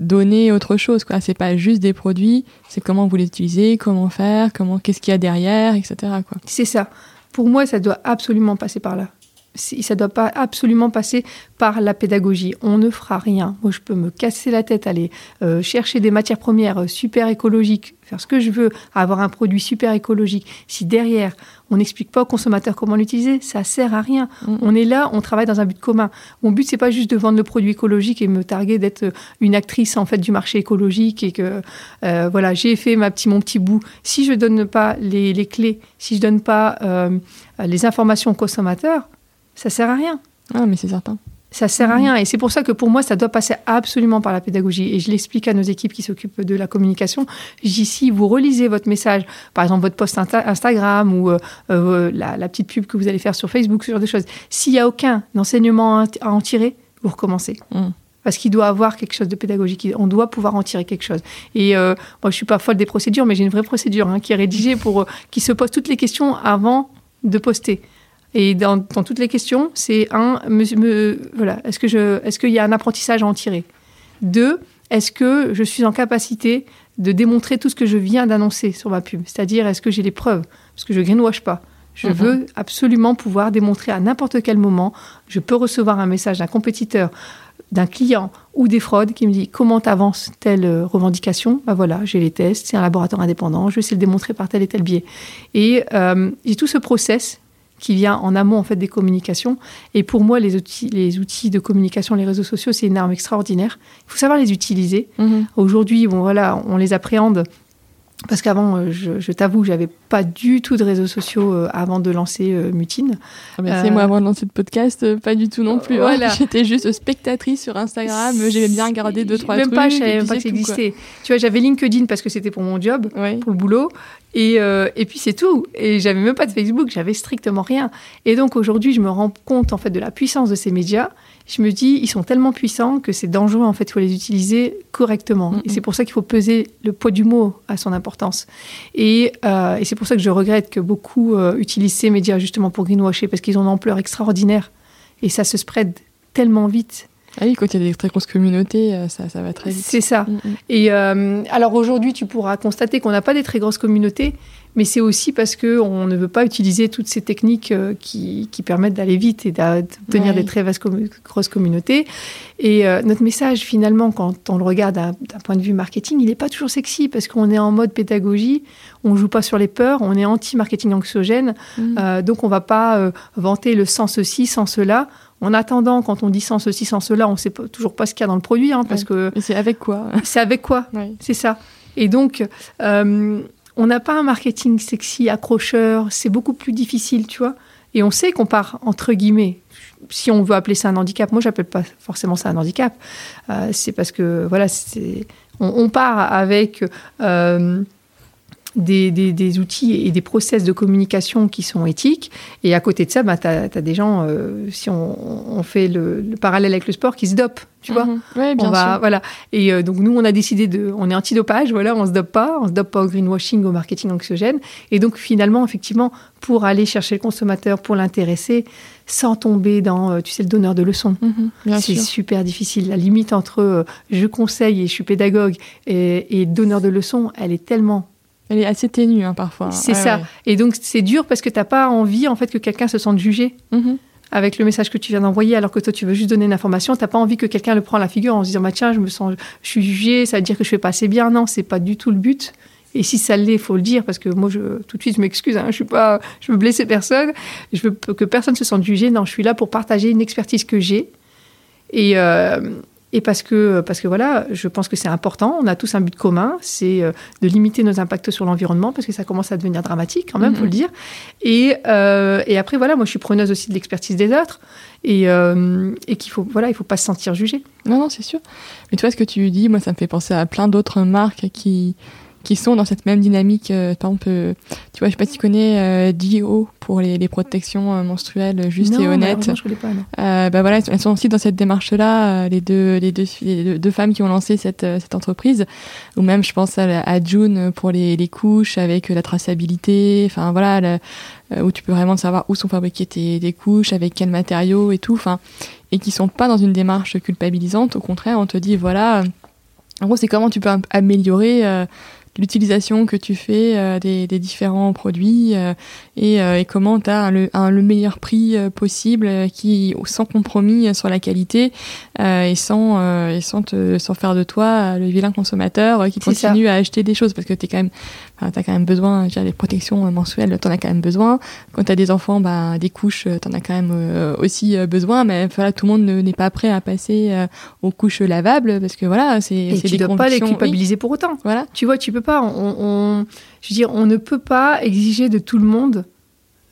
donner autre chose quoi c'est pas juste des produits c'est comment vous les utilisez comment faire comment qu'est-ce qu'il y a derrière etc quoi c'est ça pour moi ça doit absolument passer par là ça doit pas absolument passer par la pédagogie. On ne fera rien. Moi, je peux me casser la tête, aller euh, chercher des matières premières euh, super écologiques, faire ce que je veux, avoir un produit super écologique. Si derrière, on n'explique pas aux consommateurs comment l'utiliser, ça sert à rien. Mm. On est là, on travaille dans un but commun. Mon but, c'est pas juste de vendre le produit écologique et me targuer d'être euh, une actrice en fait du marché écologique et que voilà, j'ai fait ma petit, mon petit bout. Si je donne pas les, les clés, si je donne pas les informations aux consommateurs, ça sert à rien. Ah, mais c'est certain. Ça sert à mhm. rien. Et c'est pour ça que pour moi, ça doit passer absolument par la pédagogie. Et je l'explique à nos équipes qui s'occupent de la communication. Dis, si vous relisez votre message, par exemple votre post Instagram ou euh, euh, la, petite pub que vous allez faire sur Facebook, ce genre de choses, s'il n'y a aucun enseignement à en tirer, vous recommencez. Mhm. Parce qu'il doit avoir quelque chose de pédagogique. On doit pouvoir en tirer quelque chose. Et euh, moi, je suis pas folle des procédures, mais j'ai une vraie procédure hein, qui est rédigée pour qui se pose toutes les questions avant de poster. Et dans, toutes les questions, c'est un, voilà, est-ce que je, est-ce qu'il y a un apprentissage à en tirer? Deux, est-ce que je suis en capacité de démontrer tout ce que je viens d'annoncer sur ma pub? C'est-à-dire, est-ce que j'ai les preuves? Parce que je greenwash pas. Je mhm. veux absolument pouvoir démontrer à n'importe quel moment, je peux recevoir un message d'un compétiteur, d'un client ou des fraudes qui me dit comment avance telle euh, revendication? Ben voilà, j'ai les tests, c'est un laboratoire indépendant, je vais essayer de démontrer par tel et tel biais. Et euh, j'ai tout ce process qui vient en amont en fait des communications. Et pour moi, les outils, les outils de communication, les réseaux sociaux, c'est une arme extraordinaire. Il faut savoir les utiliser. Mhm. Aujourd'hui, bon voilà, on les appréhende parce qu'avant, euh, je, je t'avoue, j'avais pas du tout de réseaux sociaux euh, avant de lancer euh, Mutine. Ah bah, c'est moi avant de lancer le podcast, pas du tout non plus. Hein. Voilà. J'étais juste spectatrice sur Instagram. J'aimais bien regarder deux trois même trucs. Pas, je savais même pas que ça existait. Tu vois, j'avais LinkedIn parce que c'était pour mon job, pour le boulot. Et, et puis c'est tout. Et j'avais même pas de Facebook. J'avais strictement rien. Et donc aujourd'hui, je me rends compte en fait de la puissance de ces médias je me dis, ils sont tellement puissants que c'est dangereux, en fait, il faut les utiliser correctement. Et c'est pour ça qu'il faut peser le poids du mot à son importance. Et, euh, et c'est pour ça que je regrette que beaucoup euh, utilisent ces médias justement pour greenwasher, parce qu'ils ont une ampleur extraordinaire. Et ça se spread tellement vite. Ah oui, quand il y a des très grosses communautés, euh, ça, ça va très vite. C'est ça. Et alors aujourd'hui, tu pourras constater qu'on n'a pas des très grosses communautés, mais c'est aussi parce qu'on ne veut pas utiliser toutes ces techniques euh, qui, permettent d'aller vite et d'obtenir des très vastes grosses communautés. Et euh, notre message, finalement, quand on le regarde d'un point de vue marketing, il n'est pas toujours sexy parce qu'on est en mode pédagogie, on ne joue pas sur les peurs, on est anti-marketing anxiogène, mm. euh, donc on ne va pas vanter le sans ceci, sans cela. En attendant, quand on dit sans ceci, sans cela, on ne sait toujours pas ce qu'il y a dans le produit, hein, parce que. C'est avec quoi? C'est avec quoi? C'est ça. Et donc, on n'a pas un marketing sexy, accrocheur, c'est beaucoup plus difficile, tu vois. Et on sait qu'on part, entre guillemets, si on veut appeler ça un handicap, moi j'appelle pas forcément ça un handicap, euh, c'est parce que, voilà, on, part avec euh, des, outils et des process de communication qui sont éthiques. Et à côté de ça, bah, tu as, des gens, euh, si on, fait le, parallèle avec le sport, qui se dopent, tu vois. Mhm. Oui, bien sûr. Voilà. Et euh, donc, nous, on a décidé de. On est anti-dopage, voilà, on se dope pas. On se dope pas au greenwashing, au marketing anxiogène. Et donc, finalement, effectivement, pour aller chercher le consommateur, pour l'intéresser, sans tomber dans, euh, tu sais, le donneur de leçons. Mhm, c'est super difficile. La limite entre je conseille et je suis pédagogue et, et donneur de leçons, elle est tellement elle est assez ténue hein, parfois. C'est ça. Et donc c'est dur parce que tu n'as pas envie en fait que quelqu'un se sente jugé. Mm-hmm. Avec le message que tu viens d'envoyer, alors que toi tu veux juste donner une information, tu n'as pas envie que quelqu'un le prenne la figure en se disant bah, tiens, je me sens, je suis jugé, ça veut dire que je fais pas assez bien. Non, c'est pas du tout le but. Et si ça l'est, il faut le dire, parce que moi, je, tout de suite, je m'excuse, hein, je suis pas, je veux blesser personne, je veux que personne se sente jugé. Non, je suis là pour partager une expertise que j'ai. Et, euh, et parce que, parce que voilà, je pense que c'est important. On a tous un but commun, c'est euh, de limiter nos impacts sur l'environnement, parce que ça commence à devenir dramatique quand même, il faut le mhm. dire. Et, euh, et, après, voilà, moi je suis preneuse aussi de l'expertise des autres, et, euh, et qu'il faut, voilà, il faut pas se sentir jugé. Non, non, c'est sûr. Mais tu vois ce que tu dis, moi ça me fait penser à plein d'autres marques qui qui sont dans cette même dynamique. Euh, par exemple, euh, tu vois, je sais pas si tu connais euh, Dio pour les, les protections menstruelles justes et honnêtes. Je connais pas, non. bah voilà, elles sont aussi dans cette démarche-là, les, deux, les, deux, les deux femmes qui ont lancé cette, cette entreprise. Ou même, je pense à, à June pour les, les couches avec la traçabilité. Enfin voilà, où tu peux vraiment savoir où sont fabriquées tes, tes couches, avec quels matériaux et tout. Enfin, et qui sont pas dans une démarche culpabilisante. Au contraire, on te dit voilà. En gros, c'est comment tu peux améliorer l'utilisation que tu fais des, des, différents produits et, et, comment tu as le, le, meilleur prix possible qui sans compromis sur la qualité et sans et sans te sans faire de toi le vilain consommateur qui continue à acheter des choses parce que tu quand même tu as quand même besoin les protections mensuelles tu en as quand même besoin quand tu as des enfants bah des couches tu en as quand même aussi besoin mais voilà tout le monde n'est pas prêt à passer aux couches lavables parce que voilà, c'est et tu ne dois pas les culpabiliser pour autant. Voilà. Tu vois, tu peux pas. On, je veux dire, on ne peut pas exiger de tout le monde.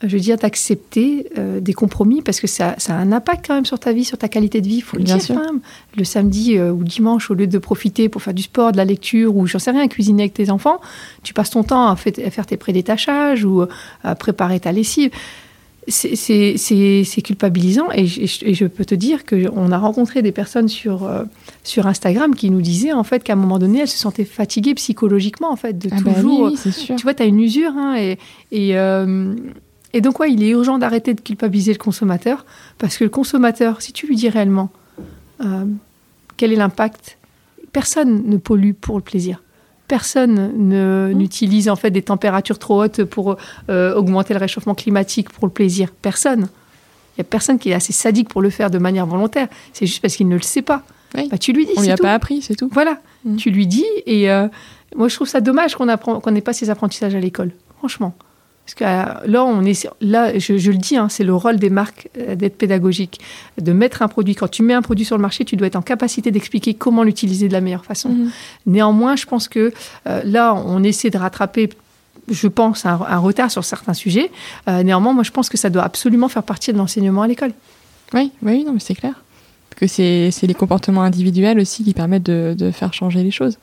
Je veux dire, d'accepter euh, des compromis parce que ça, ça, a un impact quand même sur ta vie, sur ta qualité de vie. Il faut le dire quand même. Le samedi euh, ou dimanche, au lieu de profiter pour faire du sport, de la lecture ou j'en sais rien, cuisiner avec tes enfants, tu passes ton temps à, faire tes prédétachages ou à préparer ta lessive c'est culpabilisant et je, peux te dire qu'on a rencontré des personnes sur, euh, sur Instagram qui nous disaient en fait qu'à un moment donné elles se sentaient fatiguées psychologiquement en fait de ah bah toujours tu vois tu as une usure hein, et, et, euh, et, donc ouais il est urgent d'arrêter de culpabiliser le consommateur parce que le consommateur si tu lui dis réellement euh, quel est l'impact personne ne pollue pour le plaisir personne mmh. n'utilise en fait des températures trop hautes pour euh, augmenter le réchauffement climatique pour le plaisir. Personne. Il y a personne qui est assez sadique pour le faire de manière volontaire. C'est juste parce qu'il ne le sait pas. Bah, tu lui dis. On lui a pas appris, c'est tout. Voilà. Mmh. Tu lui dis et euh, moi je trouve ça dommage qu'on qu'on n'ait pas ces apprentissages à l'école. Franchement. Parce que euh, là, on est, là je, le dis, hein, c'est le rôle des marques euh, d'être pédagogique, de mettre un produit. Quand tu mets un produit sur le marché, tu dois être en capacité d'expliquer comment l'utiliser de la meilleure façon. Mhm. Néanmoins, je pense que euh, là, on essaie de rattraper je pense, un, retard sur certains sujets. néanmoins, moi, je pense que ça doit absolument faire partie de l'enseignement à l'école. Oui, oui, non, mais c'est clair. Que c'est les comportements individuels aussi qui permettent de, faire changer les choses.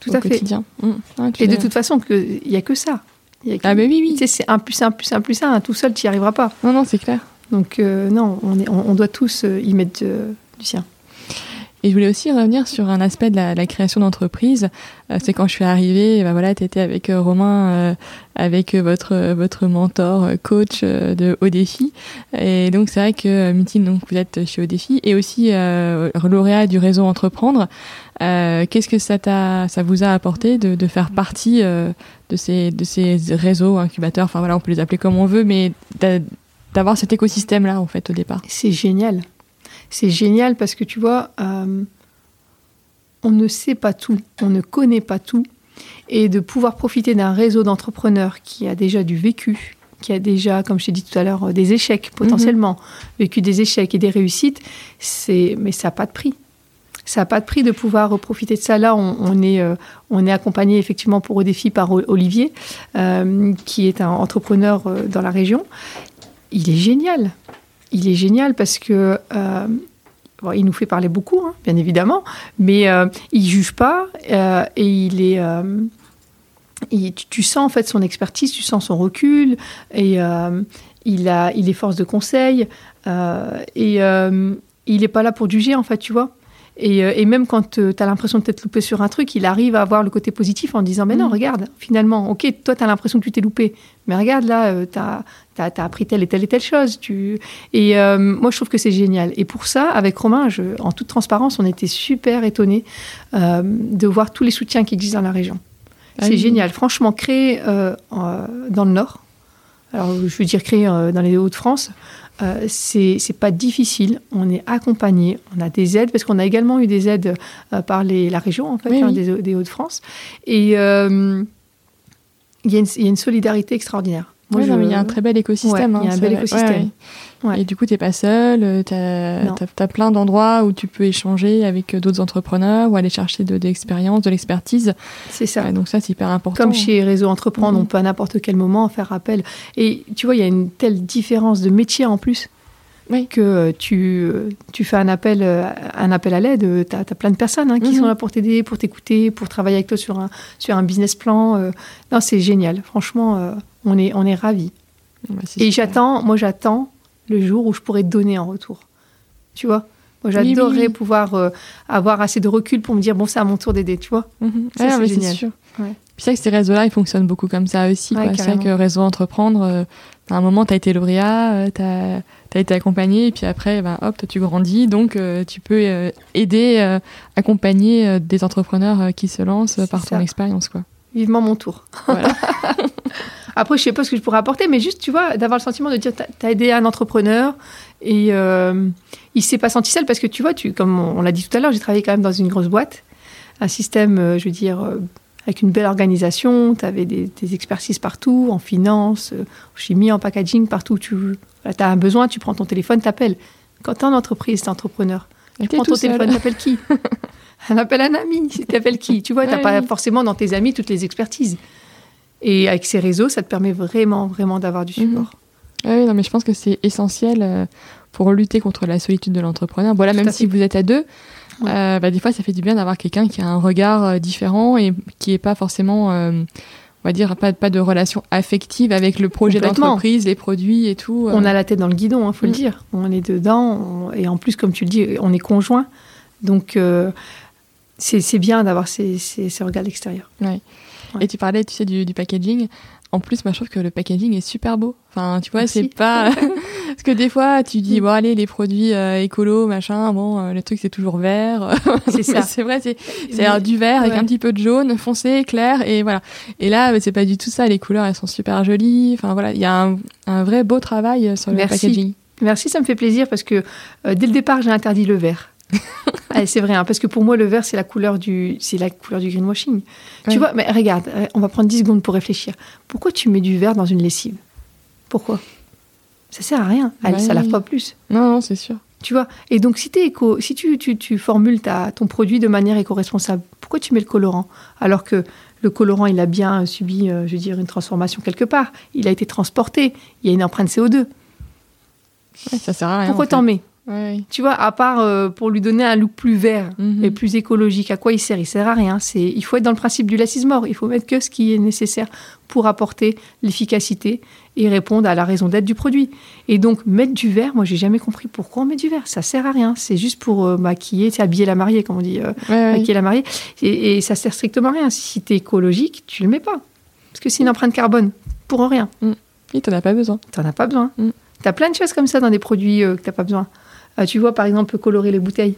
Tout à fait. Quotidien. Mmh. Et de toute façon, il n'y a que ça. Ah, mais oui, oui. c'est un plus un plus un plus un. Tout seul, tu n'y arriveras pas. Non, non, c'est clair. Donc, euh, non, on, est, on, doit tous euh, y mettre euh, du sien. Et je voulais aussi revenir sur un aspect de la, création d'entreprise. c'est quand je suis arrivée, ben voilà, tu étais avec Romain, avec votre, votre mentor, coach de Haut Défi. Et donc, c'est vrai que Mutine, donc, vous êtes chez Haut Défi et aussi lauréat du réseau Entreprendre. Qu'est-ce que ça, ça vous a apporté de, de faire partie de ces, de ces réseaux incubateurs, enfin voilà, on peut les appeler comme on veut, mais d'avoir cet écosystème-là, en fait, au départ. C'est génial. C'est génial parce que tu vois, euh, on ne sait pas tout, on ne connaît pas tout. Et de pouvoir profiter d'un réseau d'entrepreneurs qui a déjà du vécu, qui a déjà, comme je t'ai dit tout à l'heure, des échecs potentiellement, mhm. vécu des échecs et des réussites, c'est mais ça n'a pas de prix ça n'a pas de prix de pouvoir profiter de ça. Là, on, est, euh, on est accompagné effectivement pour au défi par Olivier, euh, qui est un entrepreneur euh, dans la région. Il est génial. Il est génial parce que il nous fait parler beaucoup, hein, bien évidemment, mais il juge pas et il est. tu, sens en fait son expertise, tu sens son recul et il a, il est force de conseil et il n'est pas là pour juger en fait, tu vois. Euh, et, même quand euh, tu as l'impression de t'être loupé sur un truc, il arrive à avoir le côté positif en disant Mais non, mm. regarde, finalement, ok, toi, tu as l'impression que tu t'es loupé. Mais regarde, là, euh, tu as, appris telle et telle et telle chose. Tu... Et moi, je trouve que c'est génial. Et pour ça, avec Romain, je, en toute transparence, on était super étonnés de voir tous les soutiens qui existent dans la région. Ah c'est génial. Franchement, créé dans le Nord, alors je veux dire créé dans les Hauts-de-France, euh, c'est pas difficile. On est accompagné, on a des aides parce qu'on a également eu des aides euh, par les, la région en fait, hein, Des, Hauts-de-France. Et euh, il y, a une solidarité extraordinaire. Moi, il y a un très bel écosystème. il y a un hein, bel écosystème. Et du coup, tu n'es pas seul, euh, tu as, plein d'endroits où tu peux échanger avec d'autres entrepreneurs ou aller chercher de, l'expérience, de l'expertise. C'est ça. donc ça, c'est hyper important. Comme chez Réseau Entreprendre, on mm-hmm. peut à n'importe quel moment faire appel. Et tu vois, il y a une telle différence de métier en plus. que euh, tu, euh, tu fais un appel, un appel à l'aide, tu as, plein de personnes hein, qui mm-hmm. sont là pour t'aider, pour t'écouter, pour travailler avec toi sur un, sur un business plan. non, c'est génial. Franchement, on est, on est ravis. Et j'attends, moi j'attends le jour où je pourrais donner en retour. Tu vois? Moi, j'adorerais pouvoir euh, avoir assez de recul pour me dire, bon, c'est à mon tour d'aider, tu vois? Mhm. c'est génial. Sûr. Ouais. Puis c'est que ces réseaux-là, ils fonctionnent beaucoup comme ça aussi. c'est vrai que Réseau Entreprendre, euh, à un moment, tu as été lauréat, euh, tu as, été accompagné, et puis après, ben, hop, tu grandis, donc tu peux aider, accompagner des entrepreneurs qui se lancent par ton expérience. quoi. vivement mon tour. Voilà. Après, je sais pas ce que je pourrais apporter, mais juste, tu vois, d'avoir le sentiment de dire, tu as aidé un entrepreneur et euh, il s'est pas senti seul parce que, tu vois, tu, comme on, l'a dit tout à l'heure, j'ai travaillé quand même dans une grosse boîte, un système, euh, je veux dire, euh, avec une belle organisation, tu avais des, expertises partout, en finance, euh, en chimie, en packaging, partout. Tu as un besoin, tu prends ton téléphone, t'appelles. Quand tu es en entreprise, tu es entrepreneur, tu prends ton téléphone, t'appelles qui? Un appel un ami, t'appelles qui? Tu vois, tu n'as pas forcément dans tes amis toutes les expertises. Et avec ces réseaux, ça te permet vraiment, vraiment d'avoir du support. Mhm. Oui, non, mais je pense que c'est essentiel euh, pour lutter contre la solitude de l'entrepreneur. Voilà, même si vous êtes à deux, euh, bah, des fois, ça fait du bien d'avoir quelqu'un qui a un regard euh, différent et qui n'est pas forcément, on va dire, pas, pas de relation affective avec le projet d'entreprise, les produits et tout. On a la tête dans le guidon, il hein, faut le mm. dire. On est dedans et en plus, comme tu le dis, on est conjoint. Donc, c'est bien d'avoir ces, ces, ces, regards extérieurs. Ouais. Et tu parlais, tu sais, du, du, packaging. En plus, moi, je trouve que le packaging est super beau. Enfin, tu vois, c'est pas... Parce que des fois, tu dis, bon, allez, les produits euh, écolo, machin, bon, euh, le truc, c'est toujours vert. C'est ça. c'est vrai, c'est du vert avec un petit peu de jaune, foncé, clair, et voilà. Et là, c'est pas du tout ça. Les couleurs, elles sont super jolies. Enfin, voilà, il y a un, un, vrai beau travail sur le packaging. Merci, ça me fait plaisir parce que euh, dès le départ, j'ai interdit le vert. Ah, c'est vrai, hein, parce que pour moi, le vert, c'est la couleur du, c'est la couleur du greenwashing. Tu vois, mais regarde, euh, on va prendre 10 secondes pour réfléchir. Pourquoi tu mets du vert dans une lessive? Pourquoi? Ça sert à rien. Elle, Ça lave pas plus. Non, non, c'est sûr. Tu vois Et donc, si, es éco, si tu, tu, tu formules ta, ton produit de manière éco-responsable, pourquoi tu mets le colorant? Alors que le colorant, il a bien subi, euh, je veux dire, une transformation quelque part. Il a été transporté. Il y a une empreinte CO2. ça sert à rien. Pourquoi t'en mets? Tu vois, à part euh, pour lui donner un look plus vert mhm. et plus écologique, à quoi il sert? Il sert à rien. C'est, il faut être dans le principe du less mort. Il faut mettre que ce qui est nécessaire pour apporter l'efficacité et répondre à la raison d'être du produit. Et donc mettre du vert, moi j'ai jamais compris pourquoi on met du vert. Ça sert à rien. C'est juste pour euh, maquiller, c'est habiller la mariée, comme on dit, euh, maquiller la mariée. Et, et, ça sert strictement à rien. Si tu es écologique, tu le mets pas, parce que c'est une empreinte carbone pour rien. Mm. Et t'en as pas besoin. T'en as pas besoin. Mm. Tu as plein de choses comme ça dans des produits que tu n'as pas besoin. Euh, tu vois, par exemple, colorer les bouteilles.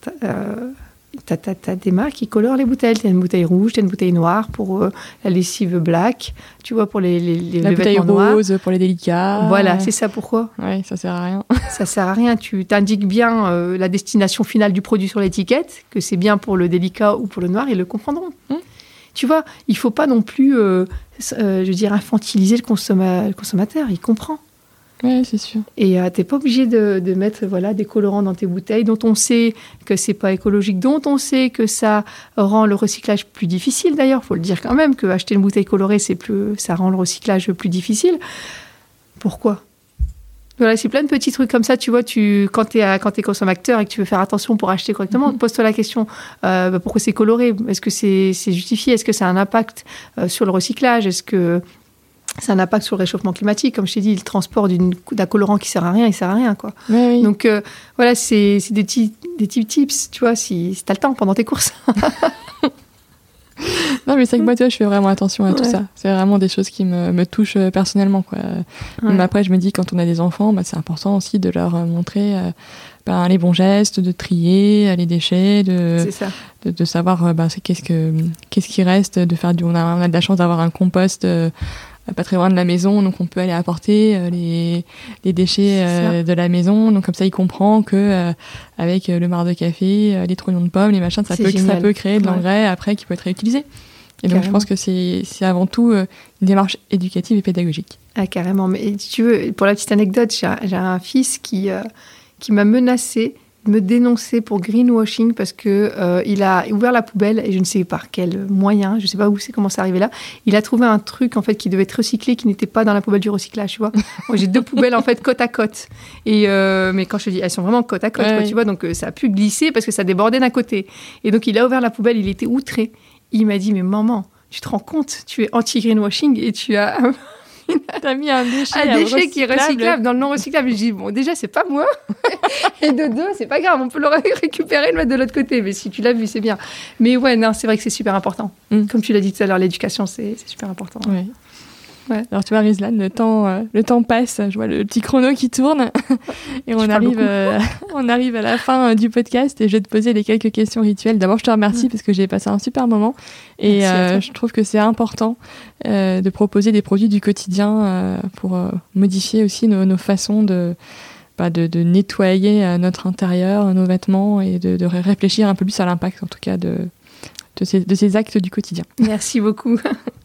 Tu as, euh, des marques qui colorent les bouteilles. Tu as une bouteille rouge, tu as une bouteille noire pour euh, la lessive black, tu vois, pour les, les, les La bouteille rose pour les délicats. Voilà, c'est ça pourquoi? Oui, ça sert à rien. ça sert à rien. Tu t'indiques bien la destination finale du produit sur l'étiquette, que c'est bien pour le délicat ou pour le noir, ils le comprendront. Hum. Tu vois, il faut pas non plus, je veux dire, infantiliser le, le consommateur. Il comprend. Oui, c'est sûr. Et euh, tu n'es pas obligé de, mettre voilà, des colorants dans tes bouteilles dont on sait que c'est pas écologique, dont on sait que ça rend le recyclage plus difficile d'ailleurs. faut le dire quand même, que acheter une bouteille colorée, c'est plus, ça rend le recyclage plus difficile. Pourquoi? Voilà, c'est plein de petits trucs comme ça, tu vois, tu, quand tu es, quand es consommateur et que tu veux faire attention pour acheter correctement, mm-hmm. pose-toi la question, euh, bah, pourquoi c'est coloré? Est-ce que c'est justifié? Est-ce que ça a un impact euh, sur le recyclage? Est-ce que a un impact sur le réchauffement climatique. Comme je t'ai dit, le transport d'un colorant qui sert à rien, il sert à rien. Quoi. Donc euh, voilà, c'est des petits, des petits tips, tu vois, si, si tu as le temps pendant tes courses. non, mais c'est que moi, tu vois, je fais vraiment attention à tout ça. C'est vraiment des choses qui me, me touchent euh, personnellement. Quoi. Mais après, je me dis, quand on a des enfants, bah, c'est important aussi de leur euh, montrer ben, les bons gestes, de trier les déchets, de, de, de, savoir ben, qu'est-ce, que, qu'est-ce qui reste, de faire du. On a, on a de la chance d'avoir un compost pas très loin de la maison, donc on peut aller apporter euh, les, les, déchets euh, de la maison. Donc comme ça, il comprend que euh, avec le marc de café, les trognons de pommes, les machins, ça peut, ça peut créer de l'engrais après qui peut être réutilisé. Et donc je pense que c'est avant tout une démarche éducative et pédagogique. Ah, carrément. Mais tu veux, pour la petite anecdote, j'ai un fils qui, qui m'a menacé me dénoncer pour greenwashing parce que euh, il a ouvert la poubelle et je ne sais par quel moyen, je ne sais pas où c'est comment c'est arrivé là. Il a trouvé un truc en fait qui devait être recyclé qui n'était pas dans la poubelle du recyclage, tu vois. Moi j'ai deux poubelles en fait côte à côte et euh, mais quand je dis elles sont vraiment côte à côte, tu vois, donc euh, ça a pu glisser parce que ça débordait d'un côté. Et donc il a ouvert la poubelle, il était outré. Il m'a dit mais maman, tu te rends compte, tu es anti greenwashing et tu as T'as mis un déchet, un déchet qui est recyclable dans le non recyclable. je dis, bon, déjà, c'est pas moi. et de deux, c'est pas grave, on peut le récupérer et le mettre de l'autre côté. Mais si tu l'as vu, c'est bien. Mais ouais, non, c'est vrai que c'est super important. Mm. Comme tu l'as dit tout à l'heure, l'éducation, c'est super important. Alors tu vois, Rizlan, le temps, euh, le temps passe. Je vois le petit chrono qui tourne et on arrive, euh, on arrive à la fin euh, du podcast et je vais te poser les quelques questions rituelles. D'abord, je te remercie parce que j'ai passé un super moment et je trouve que c'est important de proposer des produits du quotidien pour modifier aussi nos, façons de, bah, de, de, nettoyer notre intérieur, nos vêtements et de, de réfléchir un peu plus à l'impact, en tout cas, de, de ces, de ces, actes du quotidien. Merci beaucoup.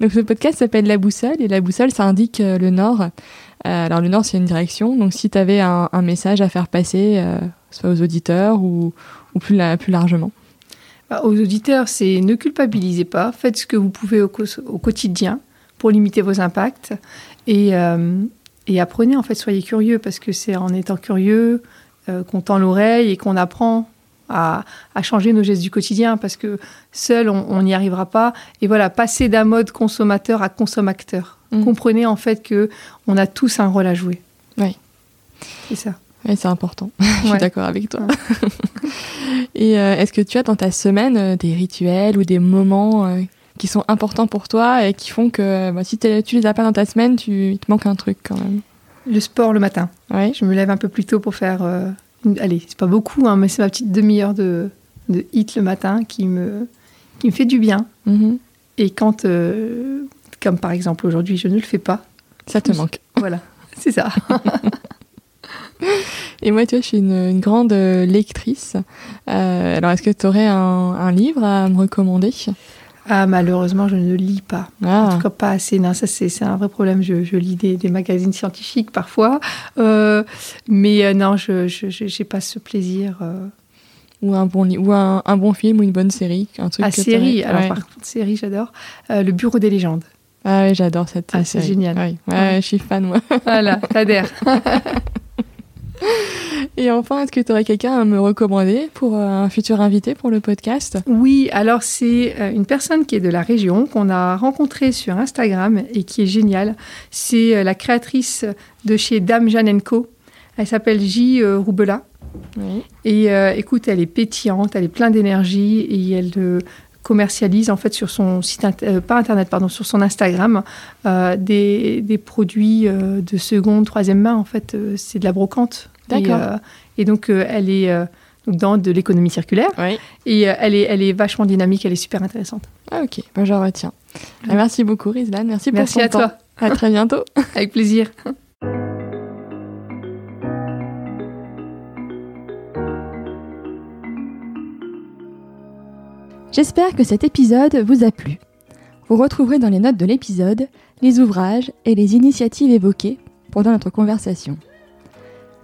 donc ce podcast s'appelle La Boussole et la boussole ça indique euh, le nord. Euh, alors le nord c'est une direction, donc si tu avais un, message à faire passer, euh, soit aux auditeurs ou, plus, plus largement. Bah, aux auditeurs, c'est ne culpabilisez pas, faites ce que vous pouvez au, au quotidien pour limiter vos impacts et, et, apprenez en fait, soyez curieux parce que c'est en étant curieux qu'on tend l'oreille et qu'on apprend à, changer nos gestes du quotidien parce que seul on n'y arrivera pas. Et voilà, passer d'un mode consommateur à consommateur. Mm. Comprenez en fait que on a tous un rôle à jouer. Oui. C'est ça. Oui, c'est important. Je suis d'accord avec toi. et euh, est-ce que tu as dans ta semaine euh, des rituels ou des moments euh, qui sont importants pour toi et qui font que bah, si tu les as pas dans ta semaine, tu, il te manque un truc quand même? Le sport le matin. Oui. Je me lève un peu plus tôt pour faire allez, c'est pas beaucoup, hein, mais c'est ma petite demi-heure de, de hit le matin qui me, qui me fait du bien. Mm-hmm. Et quand, euh, comme par exemple aujourd'hui, je ne le fais pas. Ça te manque. Voilà, c'est ça. Et moi, tu vois, je suis une, grande euh, lectrice. Euh, alors, est-ce que tu aurais un, un, livre à me recommander? Ah, malheureusement, je ne lis pas. En tout ah. cas, pas assez. Non, ça, c'est un vrai problème. Je, je lis des, des, magazines scientifiques parfois. Euh, mais euh, non, je n'ai pas ce plaisir. Euh. Ou, un bon, ou un, un, bon film ou une bonne série. Un truc ah, série. Alors, par contre, série, j'adore. Le Bureau des légendes. Ah oui, j'adore cette ah, C'est génial. Ouais, je suis fan, moi. Voilà, t'adhères. Et enfin, est-ce que tu aurais quelqu'un à me recommander pour euh, un futur invité pour le podcast? Oui, alors c'est euh, une personne qui est de la région, qu'on a rencontrée sur Instagram et qui est géniale. C'est euh, la créatrice de chez Dame Jeanne Co. Elle s'appelle J. Roubela. Et écoute, elle est pétillante, elle est pleine d'énergie et elle commercialise en fait sur son site pas internet pardon sur son Instagram des, des, produits de seconde troisième main en fait c'est de la brocante D'accord. Euh, et, donc, euh, elle est euh, dans de l'économie circulaire. Et elle, est, elle est vachement dynamique, elle est super intéressante. Ah, ok, ben, je retiens. Ah, merci beaucoup, Rizlan. Merci pour Merci à toi. À très bientôt. Avec plaisir. J'espère que cet épisode vous a plu. Vous retrouverez dans les notes de l'épisode les ouvrages et les initiatives évoquées pendant notre conversation.